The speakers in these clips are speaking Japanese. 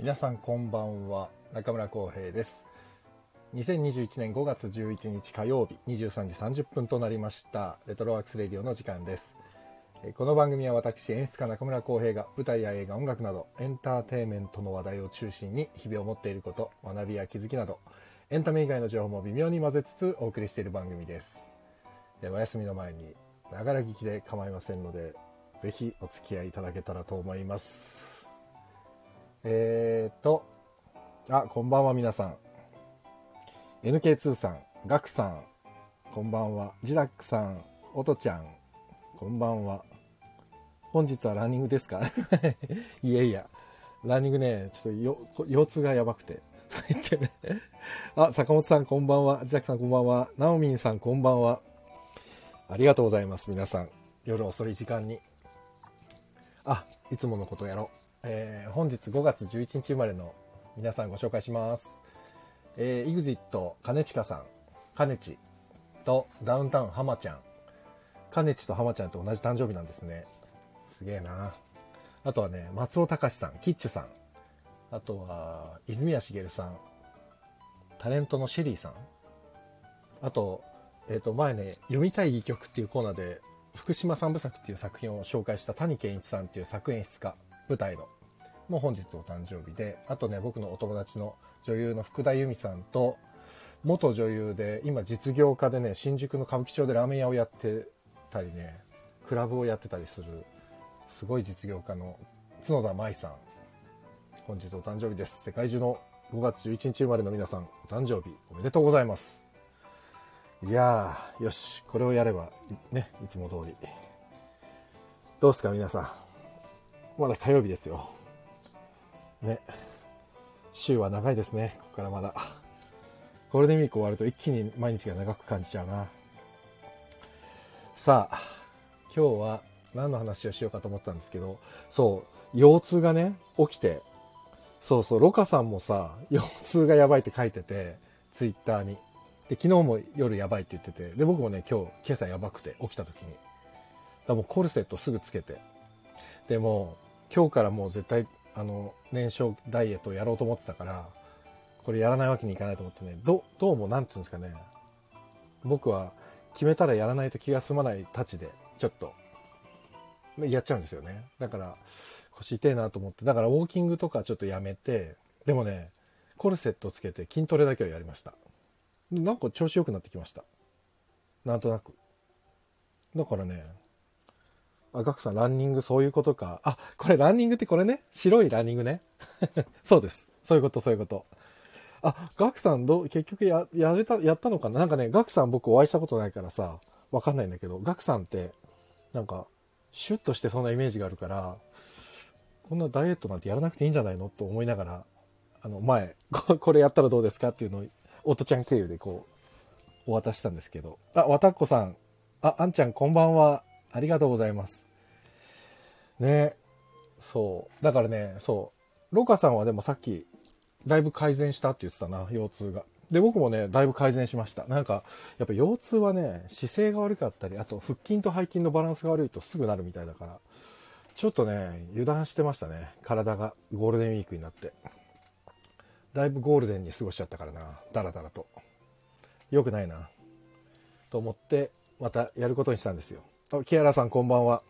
皆さんこんばんは。中村浩平です。2021年5月11日火曜日23時30分となりました。レトロワークスレディオの時間です。この番組は私演出家中村浩平が舞台や映画音楽などエンターテインメントの話題を中心に日々を持っていること学びや気づきなどエンタメ以外の情報も微妙に混ぜつつお送りしている番組です。お休みの前にながら聞きで構いませんのでぜひお付き合いいただけたらと思います。えーとあこんばんは皆さん。NK2 さんガクさん。こんばんは。ジダックさんおとちゃん。こんばんは。本日はランニングですか？いやいや。ランニングねちょっと腰痛がやばくて。言ってねあ坂本さんこんばんは。ジダックさんこんばんは。ナオミンさんこんばんは。ありがとうございます皆さん。夜遅い時間に。あいつものことやろう、えー、本日5月11日生まれの皆さんご紹介します、えー、EXIT 兼近さん兼近とダウンタウン浜ちゃん。兼近と浜ちゃんと同じ誕生日なんですね。すげえな。あとはね松尾隆さんキッチュさん。あとは泉谷しげるさん。タレントのシェリーさん。あと,、えー、と前ね読みたい戯曲っていうコーナーで福島三部作っていう作品を紹介した谷健一さんっていう作演出家。舞台のもう本日お誕生日であとね僕のお友達の女優の福田由美さんと元女優で今実業家でね新宿の歌舞伎町でラーメン屋をやってたりねクラブをやってたりするすごい実業家の角田舞さん本日お誕生日です世界中の5月11日生まれの皆さんお誕生日おめでとうございますいやー、よし、これをやれば、ね、いつも通り。どうすか、皆さん。まだ火曜日ですよ。ね。週は長いですね、ここからまだ。ゴールデンウィーク終わると一気に毎日が長く感じちゃうな。さあ、今日は何の話をしようかと思ったんですけど、そう、腰痛がね、起きて、そうそう、ロカさんもさ、腰痛がやばいって書いてて、ツイッターに。で、昨日も夜やばいって言ってて、で、僕もね、今日、今朝やばくて、起きた時に。だもうコルセットすぐつけて。でも、今日からもう絶対、あの、燃焼ダイエットをやろうと思ってたから、これやらないわけにいかないと思ってね、ど、どうも、なんていうんですかね、僕は決めたらやらないと気が済まないたちで、ちょっと、やっちゃうんですよね。だから、腰痛いなと思って、だからウォーキングとかちょっとやめて、でもね、コルセットつけて筋トレだけをやりました。なんか調子良くなってきました。なんとなく。だからね、あ、ガクさん、ランニングそういうことか。あ、これランニングってこれね。白いランニングね。そうです。そういうこと、そういうこと。あ、ガクさんどう、結局や、やれた、やったのかななんかね、ガクさん僕お会いしたことないからさ、わかんないんだけど、ガクさんって、なんか、シュッとしてそんなイメージがあるから、こんなダイエットなんてやらなくていいんじゃないのと思いながら、あの、前、これやったらどうですかっていうのをおとちゃん経由でこう、お渡ししたんですけど。あ、わたっこさん。あ、あんちゃんこんばんは。ありがとうございます。ねそう。だからね、そう。ロカさんはでもさっき、だいぶ改善したって言ってたな、腰痛が。で、僕もね、だいぶ改善しました。なんか、やっぱ腰痛はね、姿勢が悪かったり、あと腹筋と背筋のバランスが悪いとすぐなるみたいだから、ちょっとね、油断してましたね。体がゴールデンウィークになって。だいぶゴールデンに過ごしちゃったからなダラダラと良くないなと思ってまたやることにしたんですよあキアラさんこんばんは。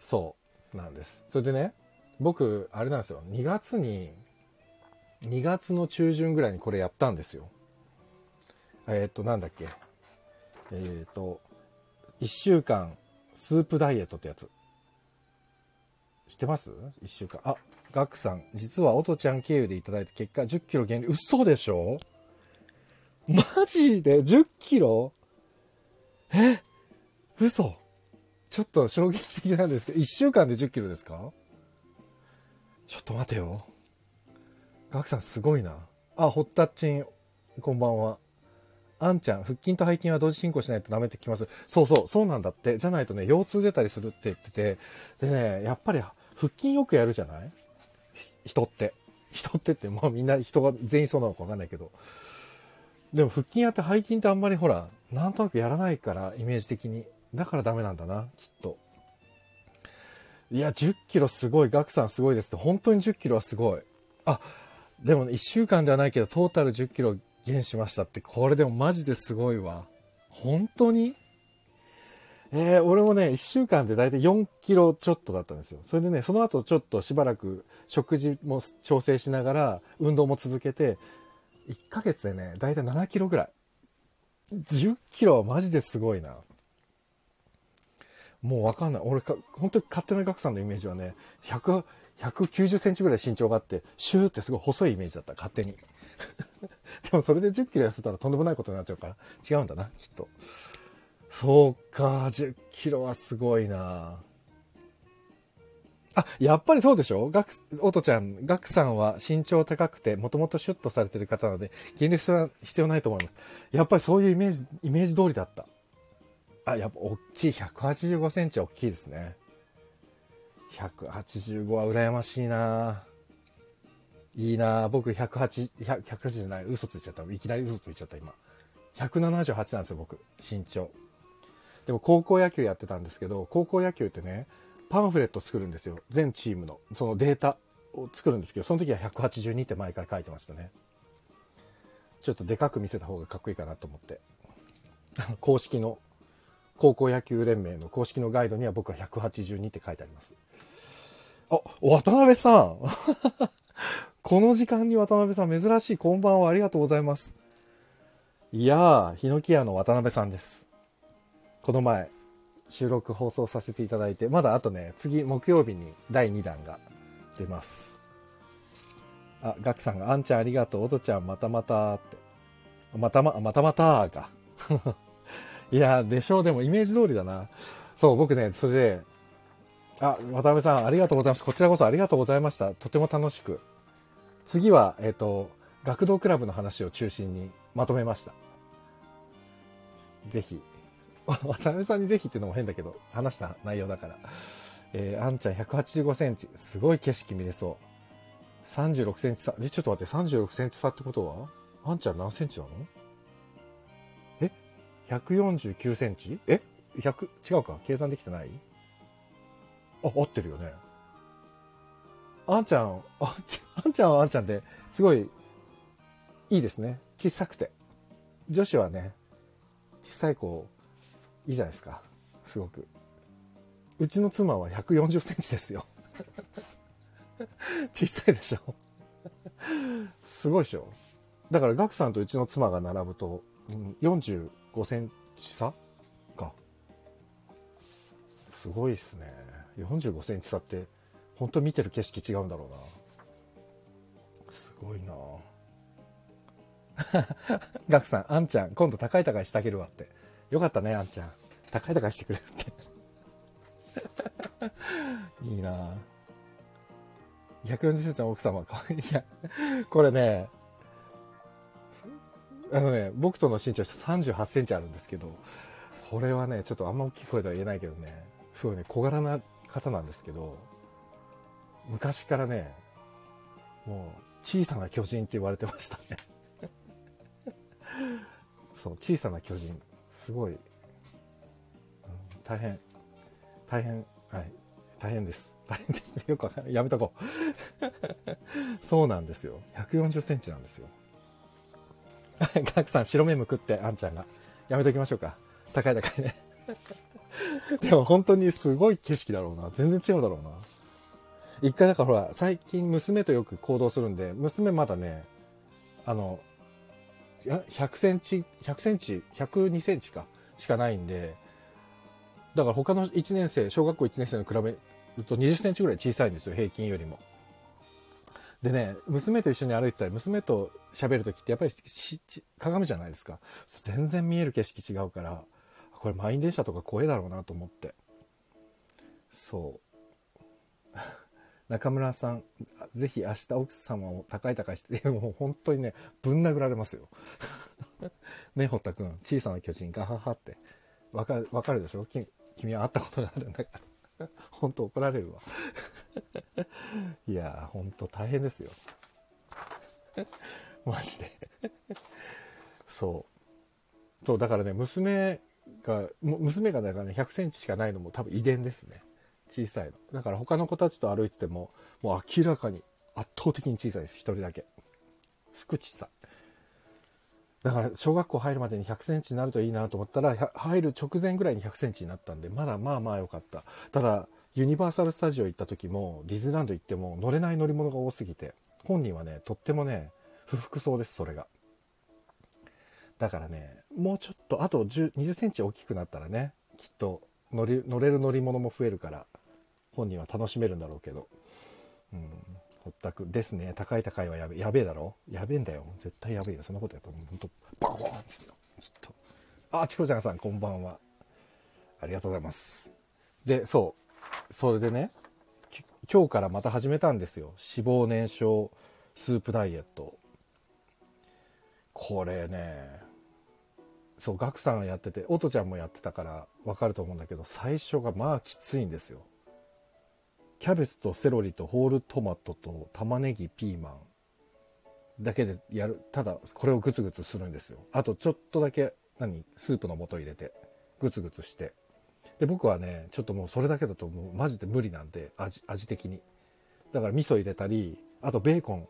そうなんです。それでね僕あれなんですよ。2月に2月の中旬ぐらいにこれやったんですよ。えー、っとなんだっけ。えー、っと1週間スープダイエットってやつ。知ってます ?1 週間。あ、ガクさん、実はオトちゃん経由でいただいた結果10キロ減量、嘘でしょ？マジで？10キロ？え？嘘ちょっと衝撃的なんですけど、1週間で10キロですか？ちょっと待てよ。ガクさんすごいな。あ、ホッタッチン、こんばんは。あんちゃん、腹筋と背筋は同時進行しないとダメってきます。そうそう、そうなんだって。じゃないとね、腰痛出たりするって言ってて。でね、やっぱり腹筋よくやるじゃない？人って。人ってって、まあみんな人が全員そうなのかわかんないけど。でも腹筋やって背筋ってあんまりほら、なんとなくやらないから、イメージ的に。だからダメなんだな、きっと。いや、10キロすごい、ガクさんすごいですって、本当に10キロはすごい。あ、でも、1週間ではないけど、トータル10キロ減しましたって、これでもマジですごいわ。本当に？えー、俺もね、1週間で大体4キロちょっとだったんですよ。それでね、その後ちょっとしばらく食事も調整しながら、運動も続けて、1ヶ月でね、大体7キロぐらい。10キロはマジですごいな。もうわかんない。俺か、本当に勝手なガクさんのイメージはね、100、190センチぐらい身長があって、シューってすごい細いイメージだった、勝手に。でもそれで10キロ痩せたらとんでもないことになっちゃうから、違うんだな、きっと。そうか、10キロはすごいなあ、やっぱりそうでしょ？ガク、オトちゃん、ガクさんは身長高くて、もともとシュッとされてる方なので、減量は必要ないと思います。やっぱりそういうイメージ、イメージ通りだった。あ、やっぱ大きい、185センチ大きいですね。185は羨ましいないいな僕108、100、180じゃない、嘘ついちゃった。いきなり嘘ついちゃった、今。178なんですよ、僕、身長。でも高校野球やってたんですけど、高校野球ってね、パンフレット作るんですよ。全チームの。そのデータを作るんですけど、その時は182って毎回書いてましたね。ちょっとでかく見せた方がかっこいいかなと思って。公式の、高校野球連盟の公式のガイドには僕は182って書いてあります。あ、渡辺さん この時間に渡辺さん珍しいこんばんはありがとうございます。いやー、ヒノキ屋の渡辺さんです。この前、収録放送させていただいて、まだあとね、次木曜日に第2弾が出ます。あ、ガクさんが、あんちゃんありがとう、おとちゃんまたまたって。またま、またまたーか。いや、でしょう、でもイメージ通りだな。そう、僕ね、それで、あ、渡辺さんありがとうございます。こちらこそありがとうございました。とても楽しく。次は、えっ、ー、と、学童クラブの話を中心にまとめました。ぜひ、渡辺さんにぜひっていうのも変だけど、話した内容だから。えー、あんちゃん185センチ。すごい景色見れそう。36センチ差。ちょっと待って、36センチ差ってことは？あんちゃん何センチなの？?149 センチ？え ?100、違うか？計算できてない？あ、合ってるよね。あんちゃん、あんちゃんはあんちゃんで、すごい、いいですね。小さくて。女子はね、小さい子いいじゃないですかすごくうちの妻は1 4 0センチですよ 小さいでしょすごいでしょだからガクさんとうちの妻が並ぶと、うん、5センチ差か。すごいっすね。45センチ差って本当見てる景色違うんだろうな。すごいな。ガクさんあんちゃん今度高い高いしてあげるわって。よかったね、あんちゃん。高い高いしてくれるって。いいな。140センチの奥様、かわい。いや、これね、あのね、僕との身長38センチあるんですけど、これはね、ちょっとあんま大きい声では言えないけどね、すごいね、小柄な方なんですけど、昔からね、もう、小さな巨人って言われてましたね。そう、小さな巨人。すごい、うん、大変。大変。はい。大変です。大変ですね。よくわかんない。やめとこう。そうなんですよ。1 4 0センチなんですよ。ガクさん白目むくってあんちゃんが。やめときましょうか。高い高いね。でも本当にすごい景色だろうな。全然違うだろうな。一回だからほら最近娘とよく行動するんで娘まだねあの100センチ、100センチ、102センチか、しかないんで、だから他の1年生、小学校1年生に比べると20センチぐらい小さいんですよ、平均よりも。でね、娘と一緒に歩いてたり、娘と喋るときってやっぱり鏡じゃないですか。全然見える景色違うから、これ満員電車とか怖いだろうなと思って。そう。中村さん、ぜひ明日奥様を高い高いして、もう本当にね、ぶん殴られますよ。ね、堀田くん、小さな巨人、ガハハって。わかる、わかるでしょ？君は会ったことがあるんだから。本当怒られるわ。いや本当大変ですよ。マジでそう。そう、だからね、娘が、娘がだからね、100センチしかないのも多分遺伝ですね。小さいのだから他の子たちと歩いててももう明らかに圧倒的に小さいです1人だけすく小さいだから小学校入るまでに100センチになるといいなと思ったら入る直前ぐらいに100センチになったんでまだまあまあ良かった。ただユニバーサル・スタジオ行った時もディズニーランド行っても乗れない乗り物が多すぎて本人はねとってもね不服そうですそれが。だからねもうちょっとあと2 0センチ大きくなったらねきっと乗り乗れる乗り物も増えるから本人は楽しめるんだろうけど。うん。ほったくですね。高い高いはやべやべえだろ？やべえんだよ。絶対やべえよ。そんなことやったら本当バコーンですよ。きっと。あチコちゃんさんこんばんは。ありがとうございます。でそう。それでね今日からまた始めたんですよ。脂肪燃焼スープダイエット。これねそうガクさんがやっててオトちゃんもやってたから分かると思うんだけど最初がまあきついんですよ。キャベツとセロリとホールトマトと玉ねぎピーマンだけでやるただこれをグツグツするんですよ。あとちょっとだけ何スープの素入れてグツグツして。で僕はねちょっともうそれだけだともうマジで無理なんで味味的に。だから味噌入れたりあとベーコン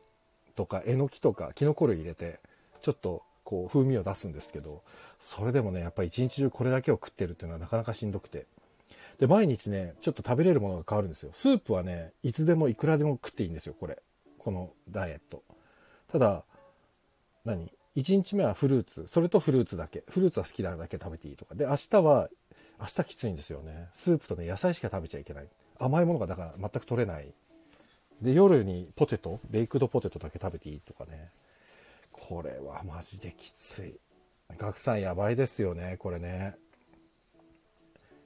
とかえのきとかきのこ類入れてちょっとこう風味を出すんですけどそれでもねやっぱり一日中これだけを食ってるっていうのはなかなかしんどくて。で毎日ねちょっと食べれるものが変わるんですよ。スープはねいつでもいくらでも食っていいんですよこれ。このダイエット。ただ何？1日目はフルーツ。それとフルーツだけ。フルーツは好きなだけ食べていいとか。で明日は明日きついんですよね。スープとね野菜しか食べちゃいけない。甘いものがだから全く取れない。で夜にポテト？ベイクドポテトだけ食べていいとかね。これはマジできつい。岳さんやばいですよねこれね。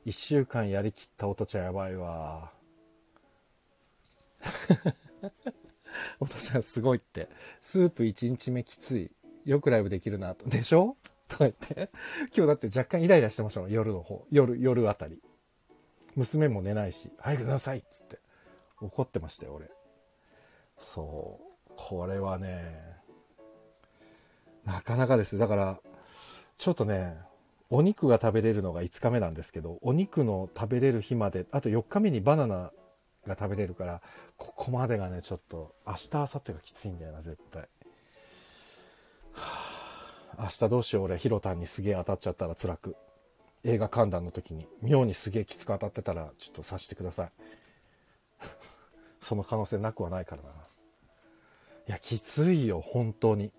1週間やりきった音ちゃんやばいわ。音ちゃんすごいって。スープ1日目きつい。よくライブできるなと。でしょ？とか言って。今日だって若干イライラしてましたもん。夜の方。夜夜あたり。娘も寝ないし。早く寝なさいっつって。怒ってましたよ俺。そう。これはねなかなかです。だからちょっとねお肉が食べれるのが5日目なんですけどお肉の食べれる日まであと4日目にバナナが食べれるからここまでがねちょっと明日明後日がきついんだよな絶対、はあ、明日どうしよう俺。ヒロタンにすげえ当たっちゃったら辛く。映画観覧の時に妙にすげえきつく当たってたらちょっと察してください。その可能性なくはないからな。いやきついよ本当に。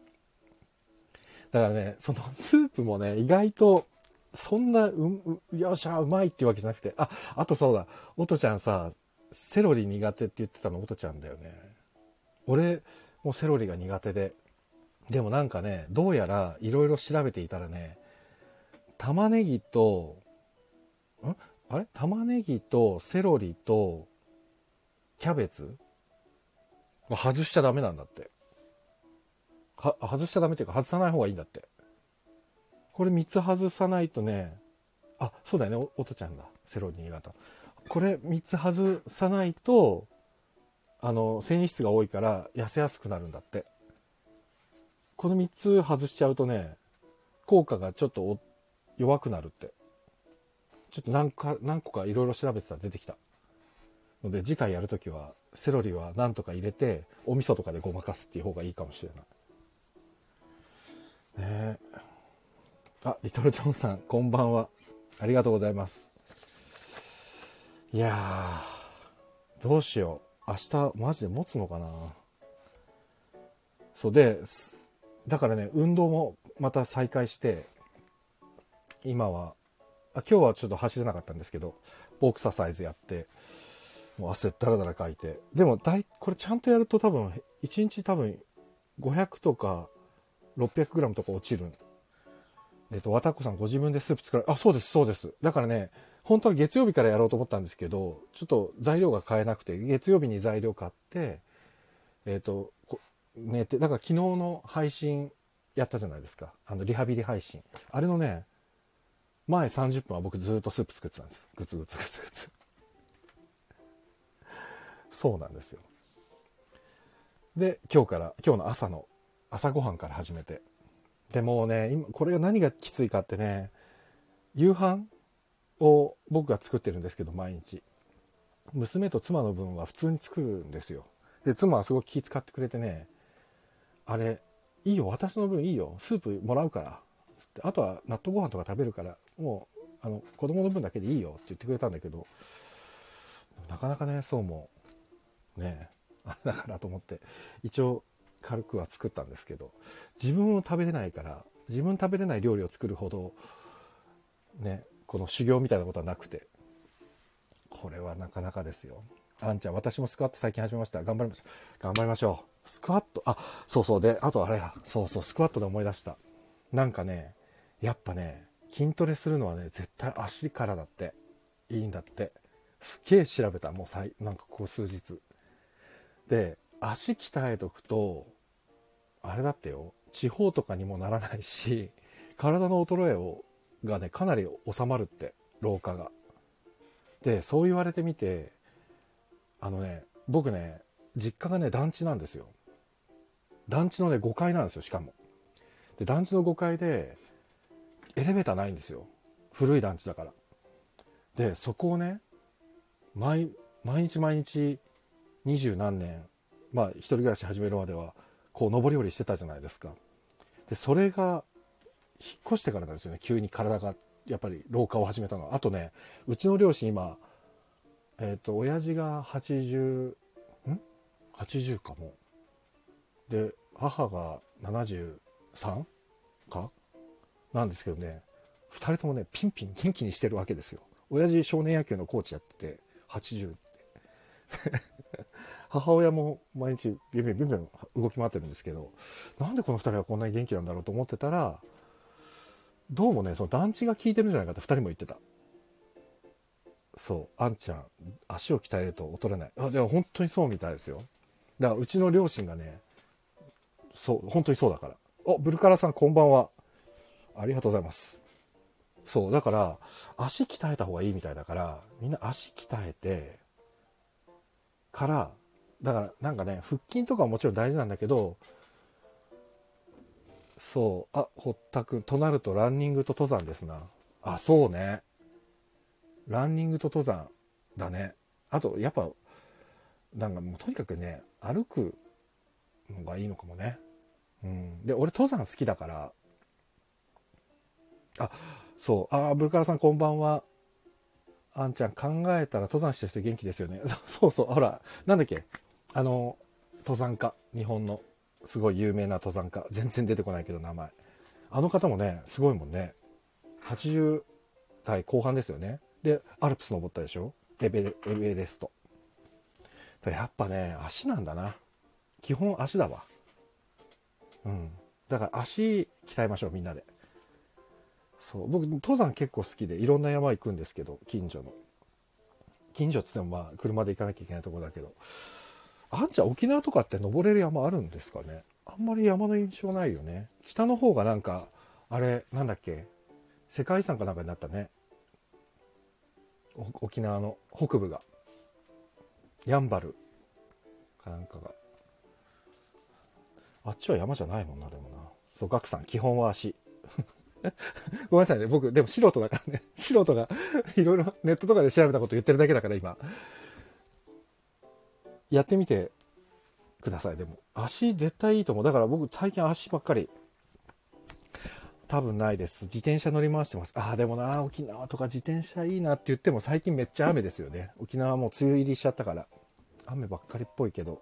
だからねそのスープもね意外とそんなう、うよっしゃ、うまいっていうわけじゃなくて、あ、あとそうだ、おとちゃんさ、セロリ苦手って言ってたのおとちゃんだよね。俺もうセロリが苦手で。でもなんかね、どうやらいろいろ調べていたらね、玉ねぎと、ん？あれ？玉ねぎとセロリとキャベツ？外しちゃダメなんだって。は、外しちゃダメっていうか外さない方がいいんだって。これ3つ外さないとね、あ、そうだよね、おとちゃんだ。セロリ新潟。これ3つ外さないと、あの、繊維質が多いから痩せやすくなるんだって。この3つ外しちゃうとね、効果がちょっと弱くなるって。ちょっと何か、何個かいろいろ調べてたら出てきた。ので次回やるときは、セロリは何とか入れて、お味噌とかでごまかすっていう方がいいかもしれない。ねえ。あ、リトル・ジョンさん、こんばんは。ありがとうございます。いやー、どうしよう。明日、マジで持つのかなそうで、だからね、運動もまた再開して、今は、あ今日はちょっと走れなかったんですけど、ボクササイズやって、もう汗だらだらかいて。でも、だい、これちゃんとやると多分、1日多分、500とか 600g とか落ちるえっと、わたこさんご自分でスープ作られ、あ、そうです、そうです。だからね、本当は月曜日からやろうと思ったんですけど、ちょっと材料が買えなくて、月曜日に材料買って、えっと、寝て、だから昨日の配信やったじゃないですか。あの、リハビリ配信。あれのね、前30分は僕ずっとスープ作ってたんです。グツグツグツグツ。そうなんですよ。で、今日から、今日の朝の、朝ごはんから始めて、でもね今これが何がきついかってね夕飯を僕が作ってるんですけど毎日。娘と妻の分は普通に作るんですよ。で妻はすごく気遣ってくれてねあれいいよ私の分いいよスープもらうからつってあとは納豆ご飯とか食べるからもうあの子供の分だけでいいよって言ってくれたんだけどなかなかねそうもねあれだからと思って。一応軽くは作ったんですけど自分を食べれないから自分食べれない料理を作るほどねこの修行みたいなことはなくてこれはなかなかですよ。あんちゃん私もスクワット最近始めました。頑張りましょう。頑張りましょう。スクワットあそうそう。であとあれや。そうそう。スクワットで思い出した。なんかねやっぱね筋トレするのはね絶対足からだっていいんだって。すっげえ調べた。もうさいなんかここ数日。で足鍛えとくとあれだってよ地方とかにもならないし体の衰えをがねかなり収まるって老化が。でそう言われてみてあのね僕ね実家がね団地なんですよ。団地のね5階なんですよしかも。で団地の5階でエレベーターないんですよ。古い団地だから。でそこをね毎毎日毎日二十何年まあ一人暮らし始めるまではこう上り下りしてたじゃないですか。でそれが引っ越してからなんですよね。急に体がやっぱり老化を始めたの。はあとねうちの両親今えっ、ー、と親父が80ん？80かも。で母が73か？なんですけどね2人ともねピンピン元気にしてるわけですよ。親父少年野球のコーチやってて80って。母親も毎日ビュンビュンビュンビュン動き回ってるんですけどなんでこの2人はこんなに元気なんだろうと思ってたらどうもねその団地が効いてるんじゃないかって2人も言ってた。そうあんちゃん足を鍛えると劣れない。あでも本当にそうみたいですよ。だからうちの両親がねそう本当にそうだから。おブルカラさんこんばんは。ありがとうございます。そうだから足鍛えた方がいいみたいだからみんな足鍛えてからだからなんかね腹筋とかはもちろん大事なんだけどそうあ堀田君となるとランニングと登山ですな。あそうね。ランニングと登山だね。あとやっぱなんかもうとにかくね歩くのがいいのかもね。うん。で俺登山好きだから。あそう。あブルカラさんこんばんは。あんちゃん考えたら登山してる人元気ですよね。そうそう。ほらなんだっけ？あの登山家日本のすごい有名な登山家全然出てこないけど名前。あの方もねすごいもんね。80代後半ですよね。でアルプス登ったでしょ？エベエベレスト。やっぱね足なんだな。基本足だわ。うん。だから足鍛えましょうみんなで。そう。僕登山結構好きでいろんな山行くんですけど近所の。近所っつってもまあ車で行かなきゃいけないとこだけど。あんちゃん沖縄とかって登れる山あるんですかね？あんまり山の印象ないよね。北の方がなんかあれなんだっけ？世界遺産かなんかになったね。沖縄の北部が。やんばるかなんかが。あっちは山じゃないもんなでもな。そうガクさん基本は足。ごめんなさいね。僕でも素人だからね。素人がいろいろネットとかで調べたこと言ってるだけだから今。やってみてください。でも足絶対いいと思う。だから僕最近足ばっかり多分ないです。自転車乗り回してます。ああでもな沖縄とか自転車いいなって言っても最近めっちゃ雨ですよね。沖縄もう梅雨入りしちゃったから雨ばっかりっぽいけど。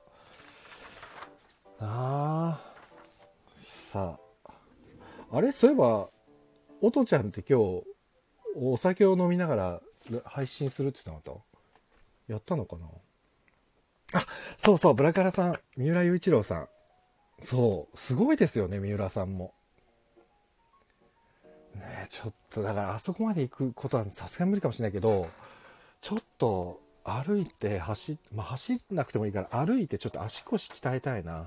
ああさあ。あれ？そういえばおとちゃんって今日お酒を飲みながら配信するって言ってなかった？やったのかな？あ、そうそう、ブラカラさん、三浦雄一郎さん。そう、すごいですよね、三浦さんも。ねちょっと、だからあそこまで行くことはさすがに無理かもしれないけど、ちょっと歩いて走、まあ、走んなくてもいいから歩いてちょっと足腰鍛えたいな。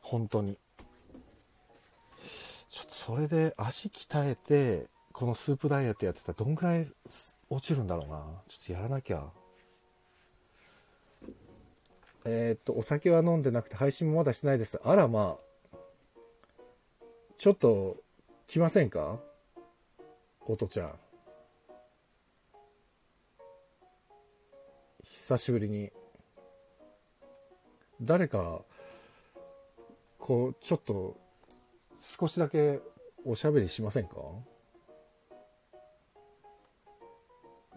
本当に。ちょっとそれで足鍛えて、このスープダイエットやってたらどんくらい落ちるんだろうな。ちょっとやらなきゃ。えー、っと、お酒は飲んでなくて配信もまだしてないです。あらまあ、ちょっと来ませんか？おとちゃん。久しぶりに。誰か、こう、ちょっと、少しだけおしゃべりしませんか？ちょ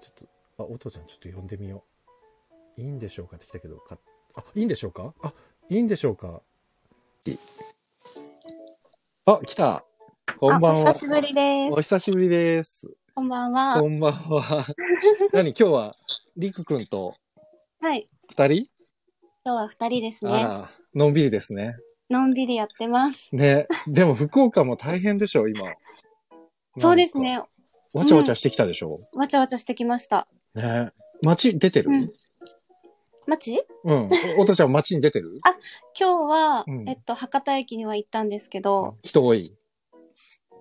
っと、あ、おとちゃんちょっと呼んでみよう。いいんでしょうか？って来たけど、かあ、いいんでしょうか？あ、いいんでしょうか？あ、来た。こんばんは。あお久しぶりです。お久しぶりです。こんばんはこ。んばんは。何今日は、りくくんとはい。二人？今日は二人ですね。あら、のんびりですね。のんびりやってます。ね。でも福岡も大変でしょ、今。そうです。ね。わちゃわちゃしてきたでしょ。わちゃわちゃしてきました。ね。街出てる？うん町うん。おおとちゃん街に出てる？今日は、うんえっと、博多駅には行ったんですけど、人多い？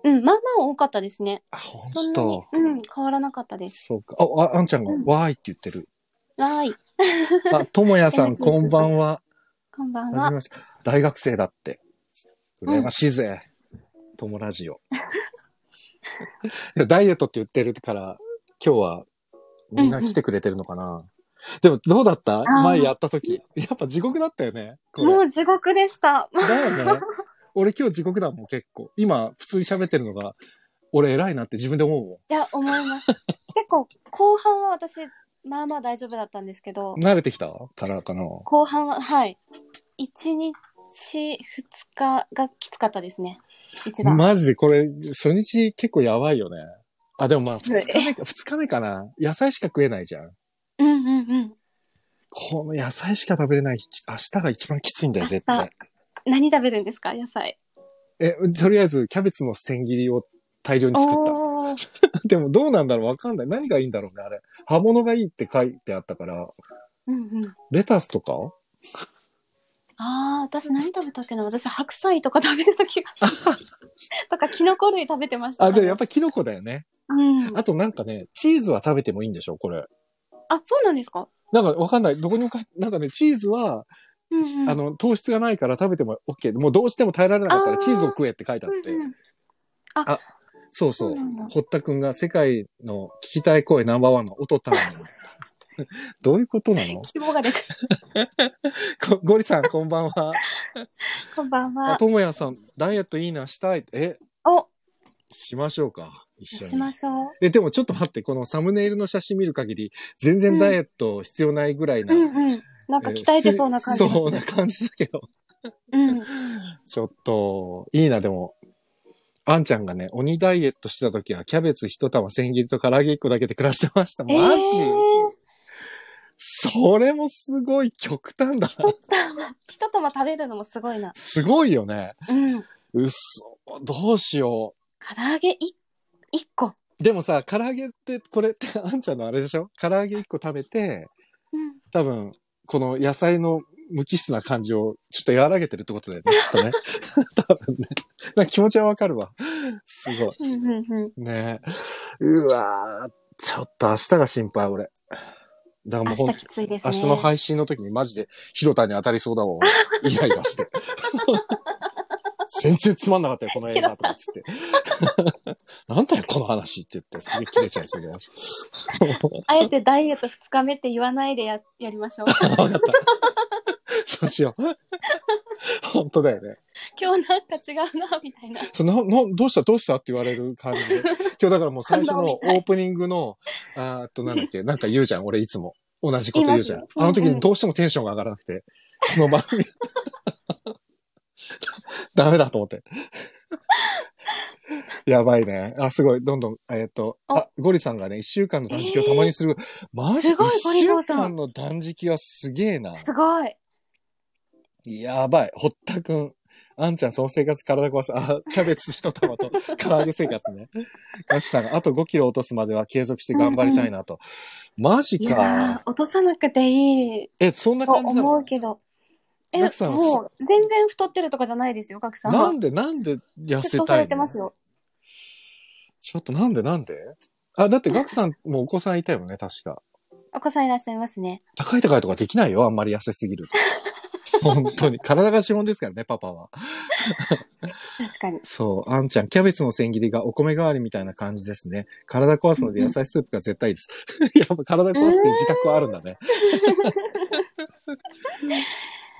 うん、まあまあ多かったですね。あ、ほそんと。、うん、変わらなかったです。そうか。あ、ああんちゃんがうんわーいって言ってる。わーい。あ、ともやさん、こんばんは。こんばんははじめ。まして。大学生だって。羨ましいぜ。ともラジオ。ダイエットって言ってるから、今日はみんな来てくれてるのかな。でも、どうだった？前やった時。やっぱ地獄だったよね。もう地獄でした。だよね。俺今日地獄だもん、結構。今、普通に喋ってるのが、俺偉いなって自分で思うもん。いや、思います。結構、後半は私、まあまあ大丈夫だったんですけど、慣れてきた？からかな？後半は、はい。1日、2日がきつかったですね。一番。マジでこれ、初日結構やばいよね。あ、でもまあ、二はい日目か、二日目かな。野菜しか食えないじゃん。うんうんうん。この野菜しか食べれない日、明日が一番きついんだよ、絶明対。何食べるんですか野菜。え、とりあえず、キャベツの千切りを大量に作った。でもどうなんだろうわかんない。何がいいんだろうね、あれ。葉物がいいって書いてあったから、うんうん。レタスとか？ああ、私何食べたっけな私白菜とか食べてた気がする。とか、キノコ類食べてました。あ、でもやっぱりキノコだよね。うん。あとなんかね、チーズは食べてもいいんでしょこれ。あ、そうなんですか？なんかわかんない。どこにもか、なんかね、チーズは、うんうん。あの、糖質がないから食べても OK。もうどうしても耐えられなかったらチーズを食えって書いてあって。うんうん、そうそう。そう堀田くんが世界の聞きたい声ナンバーワンのオトタン。どういうことなの？希望が出て こゴリさん、こんばんは。こんばんあ、は。ともやさん、ダイエットいいな、したい。え、お、しましょうか。一緒に。しましょう。え、でもちょっと待って、このサムネイルの写真見る限り、全然ダイエット必要ないぐらいな。うんうん。なんか鍛えてそうな感じです、えーそうな感じだけど。うん。ちょっと、いいな、でも。あんちゃんがね、鬼ダイエットしてた時は、キャベツ一玉千切りと唐揚げ一個だけで暮らしてました。マジ、えーそれもすごい極端だな。一玉食べるのもすごいな。すごいよね。うん。うっそ、どうしよ唐揚げい一個。う。でもさ、唐揚げって、これって あんちゃんのあれでしょ？唐揚げ一個食べて、うん。多分、この野菜の無機質な感じをちょっと和らげてるってことだよね、きっとね。多分ね。なんか気持ちはわかるわ。すごい。ねうわーちょっと明日が心配、俺。だからもうほん明日きついですね。明日の配信の時にマジで広田に当たりそうだわ。俺イライラして。全然つまんなかったよ、この映画とかっつって。なんだよ、この話って言って、すげえ切れちゃいそうだよ。あえてダイエット2日目って言わないでややりましょう。わかった。そうしよう。本当だよね。今日なんか違うな、みたいな。そうな、な、どうしたどうしたって言われる感じで。今日だからもう最初のオープニングの、あーっとなんだっけ、なんか言うじゃん、俺いつも。同じこと言うじゃんあの時にどうしてもテンションが上がらなくて、この番組。ダメだと思って。やばいね。あ、すごい。どんどん、えっ、と、あ、ゴリさんがね、一週間の断食をたまにする。マジ？すごい一ゴリゾーさん週間の断食はすげえな。すごい。やばい。堀田くん。あんちゃん、その生活体壊す。あ、キャベツ一玉と 唐揚げ生活ね。ガキさんが、あと5キロ落とすまでは継続して頑張りたいなと。マジいやか。ー、落とさなくていいえ、そんなと感じなの？思うけど。え、ガクさんはもう全然太ってるとかじゃないですよ、ガクさんは。なんで、なんで痩せたいの？れてますよ。ちょっとなんで、なんで？あ、だってガクさんもお子さんいたよね、確か。お子さんいらっしゃいますね。高い高いとかできないよ、あんまり痩せすぎると。本当に。体が資本ですからね、パパは。確かに。そう、あんちゃん、キャベツの千切りがお米代わりみたいな感じですね。体壊すので野菜スープが絶対いいです。やっぱ体壊すって自覚はあるんだね。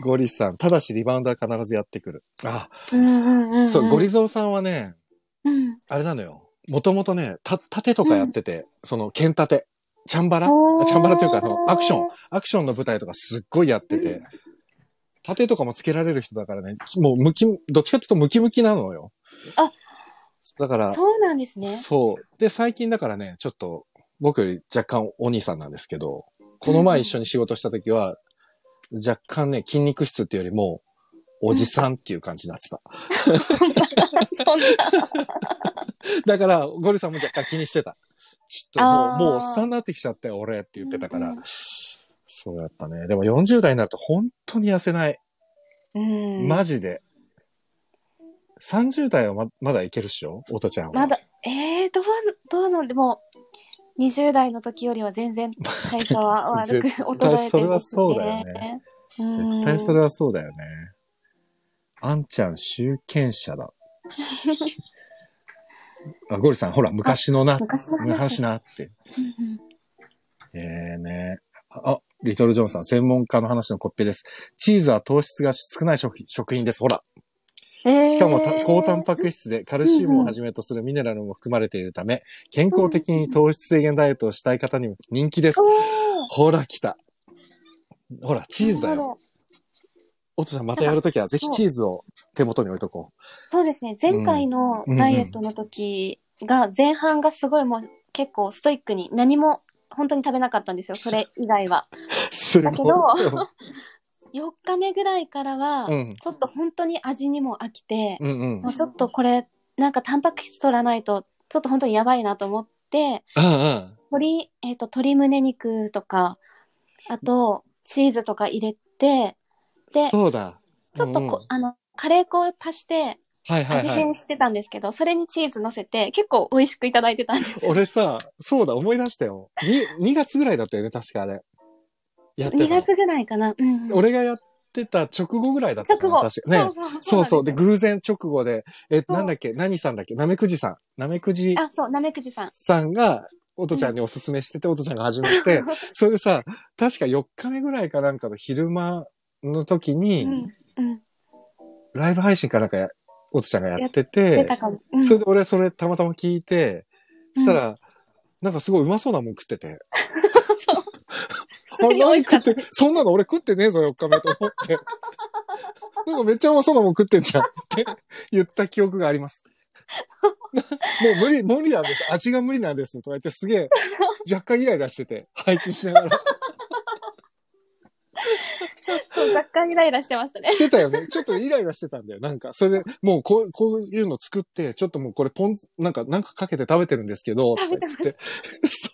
ゴリさん。ただしリバウンドは必ずやってくる。あ、うんうんうんうん。そう、ゴリゾーさんはね、うん。あれなのよ。もともとね、た、盾とかやってて、その、剣盾。チャンバラ？チャンバラっていうか、あの、アクション、アクションの舞台とかすっごいやってて、盾とかもつけられる人だからね、もうムキ、どっちかっていうとムキムキなのよ。あだから、そうなんですね。そう。で、最近だからね、ちょっと、僕より若干お兄さんなんですけど、この前一緒に仕事した時は、若干ね、筋肉質っていうよりも、おじさんっていう感じになってた。そんな。だから、ゴリさんも若干気にしてた。ちょっともう、もうおっさんになってきちゃったよ、俺って言ってたから。うんうんそうやったね。でも40代になると本当に痩せない。うん。マジで。30代はままだいけるっしょ？おとちゃんは。まだ、えー、どう、どうなんでも、20代の時よりは全然 代謝は悪く衰え。それはそうだよね。絶対それはそうだよね。あんちゃん、集権者だ。あ、ゴリさん、ほら、昔のな、昔の話。昔なって。ええね。あ、リトルジョンさん、専門家の話のコッペです。チーズは糖質が少ない食食品です。ほら。えーしかもた高タンパク質でカルシウムをはじめとするミネラルも含まれているため、健康的に糖質制限ダイエットをしたい方にも人気です。ほら、来た。ほら、チーズだよ。おとちゃんまたやるときはぜひチーズを手元に置いとこそうですね。前回のダイエットの時が、前半がすごいもう結構ストイックに何も本当に食べなかったんですよ。それ以外は。う。すごい。だけど 4日目ぐらいからはう、ん。ちょっと本当に味にも飽きて、うんうん。もうちょっとこれ、なんかタンパク質取らないと、ちょっと本当にやばいなと思って、うんうん。鶏、えっ、と、鶏胸肉とか、あと、チーズとか入れて、で、ちそうだ。ょっとこ、うんうんあの、カレー粉を足して、はいはいはい味変。してたんですけど、それにチーズ乗せて、結構美味しくいただいてたんですよ。俺さ、そうだ、思い出したよ。に 2, 月ぐらいだったよね、確かあれ。やってたの2月ぐらいかな。うんうん、俺がやってた直後ぐらいだった直後。確かね。そうそう。で、偶然直後で、え、なんだっけ？何さんだっけ？なめくじさん。なめくじあ、そう、なめくじさん。さんが、おとちゃんにおすすめしてて、おとちゃんが始めて、それでさ、確か4日目ぐらいかなんかの昼間の時に、うん。うん。ライブ配信かなんかや、おとちゃんがやって出てた、かも。うんそれで俺それたまたま聞いて、そしたら、なんかすごいうまそうなもん食ってて。何食って、そんなの俺食ってねえぞ、4日目と思って。なんかめっちゃうまそうなもん食ってんじゃんって言った記憶があります。もう無理、無理なんです。味が無理なんです。とか言ってすげえ、若干イライラしてて、配信しながら。そう、若干イライラしてましたね。してたよね。ちょっとイライラしてたんだよ。なんか、それで、もうこう、こういうの作って、ちょっともうこれポン、なんか、なんかかけて食べてるんですけど、食べて そ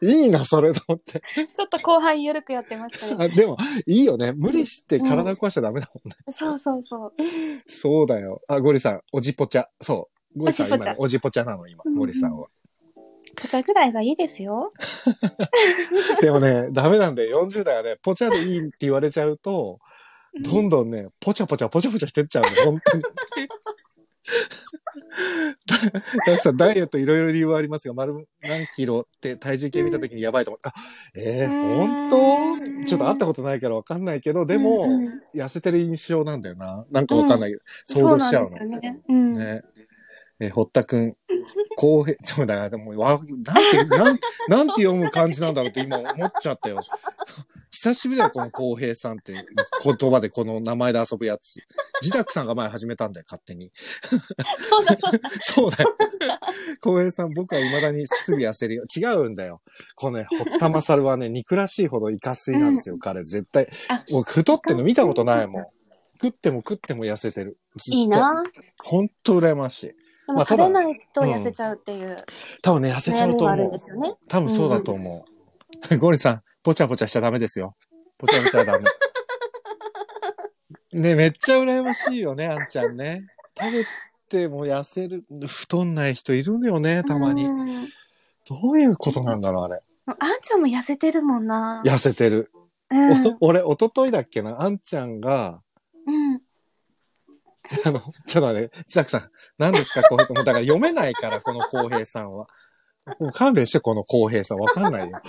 ういいな、それと思って。ちょっと後半緩くやってましたね。あでも、いいよね。無理して体壊しちゃダメだもんね。そうそうそう。そうだよ。あ、ゴリさん、おじぽちゃ。そう。ゴリさん、今、おじぽちゃなの、今、うんうんゴリさんは。こちらぐらいがいいですよ。でもね、ダメなんで、40代はね、ぽちゃでいいって言われちゃうと、どんどんね、ぽちゃぽちゃ、ぽちゃぽちゃしてっちゃうの、本当に。だださん、ダイエットいろいろ理由はありますが、丸何キロって体重計見たときにやばいと思って、あ、えー、うん本当？ちょっと会ったことないからわかんないけど、でも、うんうん痩せてる印象なんだよな。なんかわかんないけど、想像しちゃうの。そうね。うん。ね。えー堀田くん、公平、ちょっとだも、わ、なんて、なん、なんて読む感じなんだろうって今思っちゃったよ。久しぶりだよ、この公平さんって言葉でこの名前で遊ぶやつ。自宅さんが前始めたんだよ、勝手に。そうだそうだ。そうだよ。公平さん、僕は未だにすぐ痩せるよ。違うんだよ。このね、堀田勝はね、憎らしいほどイカ水なんですよ、彼。絶対あ。もう太ってんの見たことないもん。食っても食っても痩せてる。いいな。ほんと羨ましい。でも食べないと痩せちゃうっていう多分ね、痩せちゃうと思うね。多分そうだと思う。ゴリさん、ぽちゃぽちゃしちゃダメですよ。ぽちゃぽちゃダメ。ね、めっちゃ羨ましいよね、あんちゃんね。食べても痩せる、太んない人いるのよね、たまにう。んどういうことなんだろう、あれ。あんちゃんも痩せてるもんな。痩せてる。うん。お俺、一昨日だっけな、あんちゃんが、うん。あの、ちょっと待って、千作さん、何ですか、浩平さん。もうだから読めないから、この浩平さんは。もう勘弁して、この浩平さん。わかんないよ。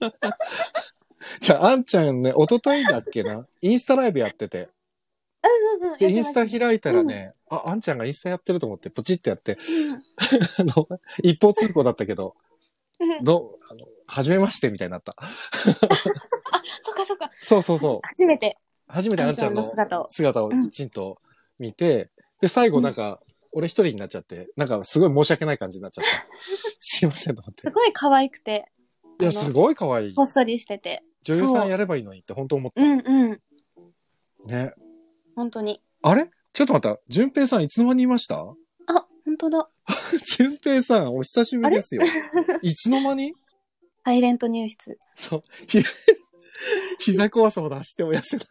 違 じゃあ、あんちゃんね、一昨日だっけな、インスタライブやってて。うんうんうん。で、インスタ開いたらね、あ、あんちゃんがインスタやってると思って、ポチってやって、あの、一方通行だったけど、うんうんどう、あの、はじめましてみたいになった。あ、そっかそっか。そうそうそう。初めて、初めてあんちゃんのあんちゃんの姿を姿をきちんと見て、で、最後なんか、俺一人になっちゃって、なんかすごい申し訳ない感じになっちゃった。すいませんと思ってす。ごい可愛くて、いや、すごい可愛いほ。っそりしてて。女優さんやればいいのにって本当思っうんうん。た。ね。本当に。あれ？ちょっと待った。淳平さんいつの間にいました？あ、本当だ。淳平さん、お久しぶりですよ。いつの間に？サイレント入室。そう。ひ、膝壊すほど走っても痩せない。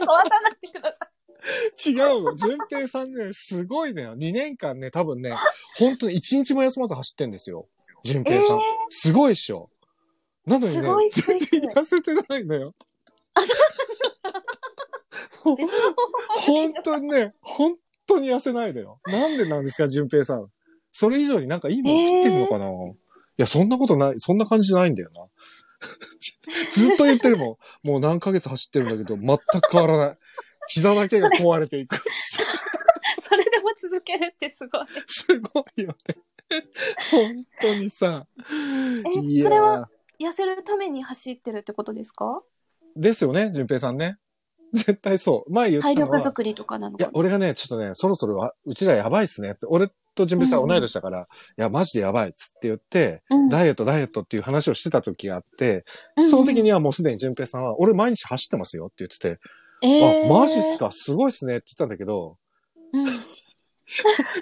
膝壊さないでください。違うの。淳平さんね、すごいね。2年間ね、多分ね、本当に1日も休まず走ってんですよ。淳平さん。えーすごいっしょ。なのにね全然痩せてないのよ。本当にね、本当に痩せないのよ。なんでなんですか、淳平さん。それ以上になんかいいもの食ってんのかな、いや、そんなことない、そんな感じじゃないんだよな。ずっと言ってるもん。もう何ヶ月走ってるんだけど、全く変わらない。膝だけが壊れていく。それでも続けるってすごい。すごいよね。本当にさ。いやそれは痩せるために走ってるってことですか？ですよね、淳平さんね。絶対そう。前言った体。力作りとかなのいや俺がね、ちょっとね、そろそろは、うちらやばいっすねって。俺と淳平さん同い年だから、いや、マジでやばいっつって言って、うんダイエット、ダイエットっていう話をしてた時があって、うんうんその時にはもうすでに淳平さんは、俺毎日走ってますよって言ってて、えー、あ、マジっすか？すごいっすねって言ったんだけど、うん。わ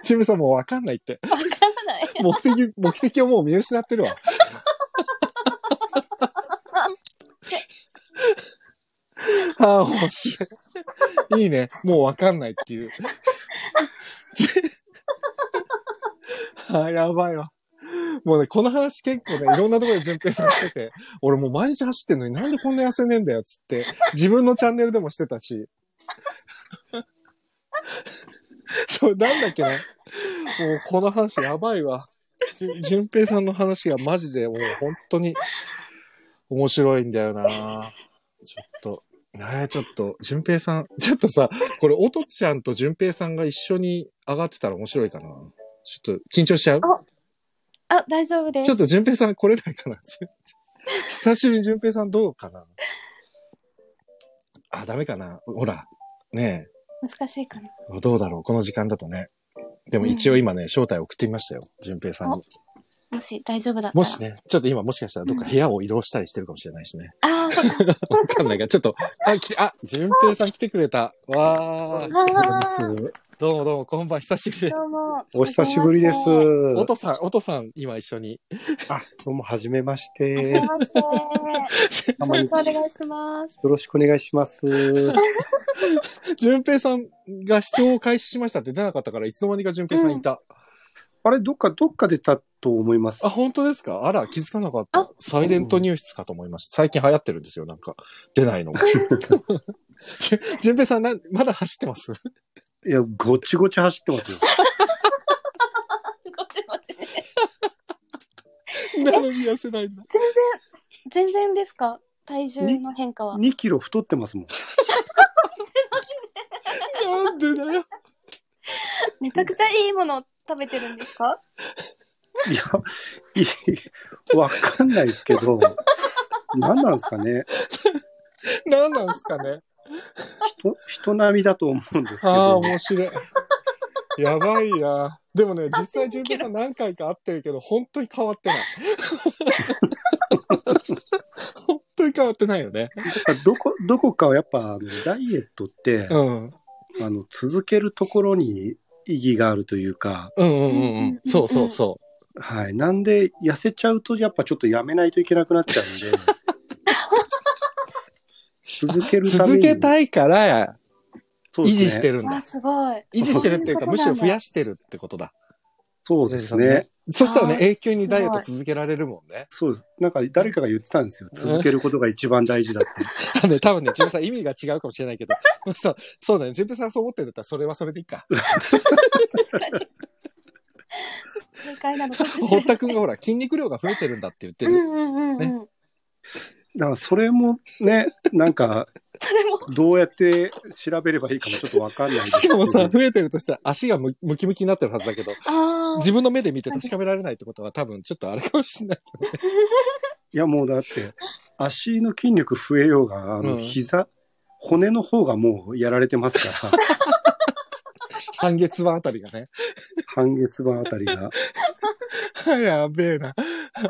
淳平さんもうわかんないって。からない。目的、目的をもう見失ってるわ。ああ、面白い。いいね。もうわかんないっていう。あ、やばいわ。もうね、この話結構ね、いろんなところで順平さんしてて、俺もう毎日走ってんのになんでこんな痩せねえんだよ、つって、自分のチャンネルでもしてたし。そう、なんだっけな。もうこの話やばいわ。じ順平さんの話がマジでもう本当に面白いんだよなちょっと、ねちょっと、順平さん、ちょっとさ、これ、おとちゃんと順平さんが一緒に上がってたら面白いかなちょっと緊張しちゃう？ああ、大丈夫です。ちょっと順平さん来れないかな 久しぶりに順平さんどうかな？あ、ダメかなほら。ね難しいかな。え、どうだろうこの時間だとね。でも一応今ね、招待送ってみましたよ。順平さんに。もし大丈夫だったら。もし。ね、ちょっと今もしかしたらどっか部屋を移動したりしてるかもしれないしね。ああ。わかんないから、ちょっと、あ、来て、あ、順平さん来てくれた。わー。あどうもどうも、こんばん、久しぶりでどうす。も。お久しぶりです。おとさん、おとさん、今一緒に。あ、どうも、はじめましはじめて。まして。よろしくお願いします。よろしくお願いします。順平さんが視聴を開始しましたって出なかったから、いつの間にか順平さんいた。あれ、どっか、どっか出たと思います。あ、本当ですか？あら、気づかなかったあ。サイレント入室かと思いました。最近流行ってるんですよ、なんか。出ないのが。じゅ順平さんな、まだ走ってます？いや、ごちごち走ってますよ。こっちこっちね。なのに痩せないんだ。全然ですか？体重の変化は。2キロ太ってますもん。なんでだよ。めちゃくちゃいいものを食べてるんですか？いや、いい、わかんないですけど、何なんですかね？なんなんすかね？人、人並みだと思うんですけああ、ど、面白い。やばいや。でもね、実際順平さん何回か会ってるけど、本当に変わってない。本当に変わってないよね。だからどこ、どこかはやっぱ、あのダイエットって、うん。あの、続けるところに意義があるというか、うんうんうんうん。そうそうそはい。なんで、痩せちゃうと、やっぱちょっとやめないといけなくなっちゃうんで、続けう。るために。続けたいから、維持してるんだあ、。すごい。維持してるっていうか、むしろ増やしてるってことだ。そうですね。。そしたらね永久にダイエット続けられるもんね。そうです。なんか誰かが言ってたんですよ。続けることが一番大事だって。ね、多分ね、ジュンペさん意味が違うかもしれないけど、そう、そうだね、ジュンペさんがそう思ってるんだったら、それはそれでいいか。確かに。正解なのかもしれない。堀田くんがほら、筋肉量が増えてるんだって言ってる。うんうんうんうん。ねだからそれもね、なんか、それも、どうやって調べればいいかもちょっとわかんないんですけどしかもさ、増えてるとしたら足がムムキムキになってるはずだけど。自分の目で見て確かめられないってことは多分ちょっとあれかもしれないけどね。いやもうだって、足の筋力増えようが、あの、うん膝、骨の方がもうやられてますから、半月板あたりがね。半月板あたりが。やべえな。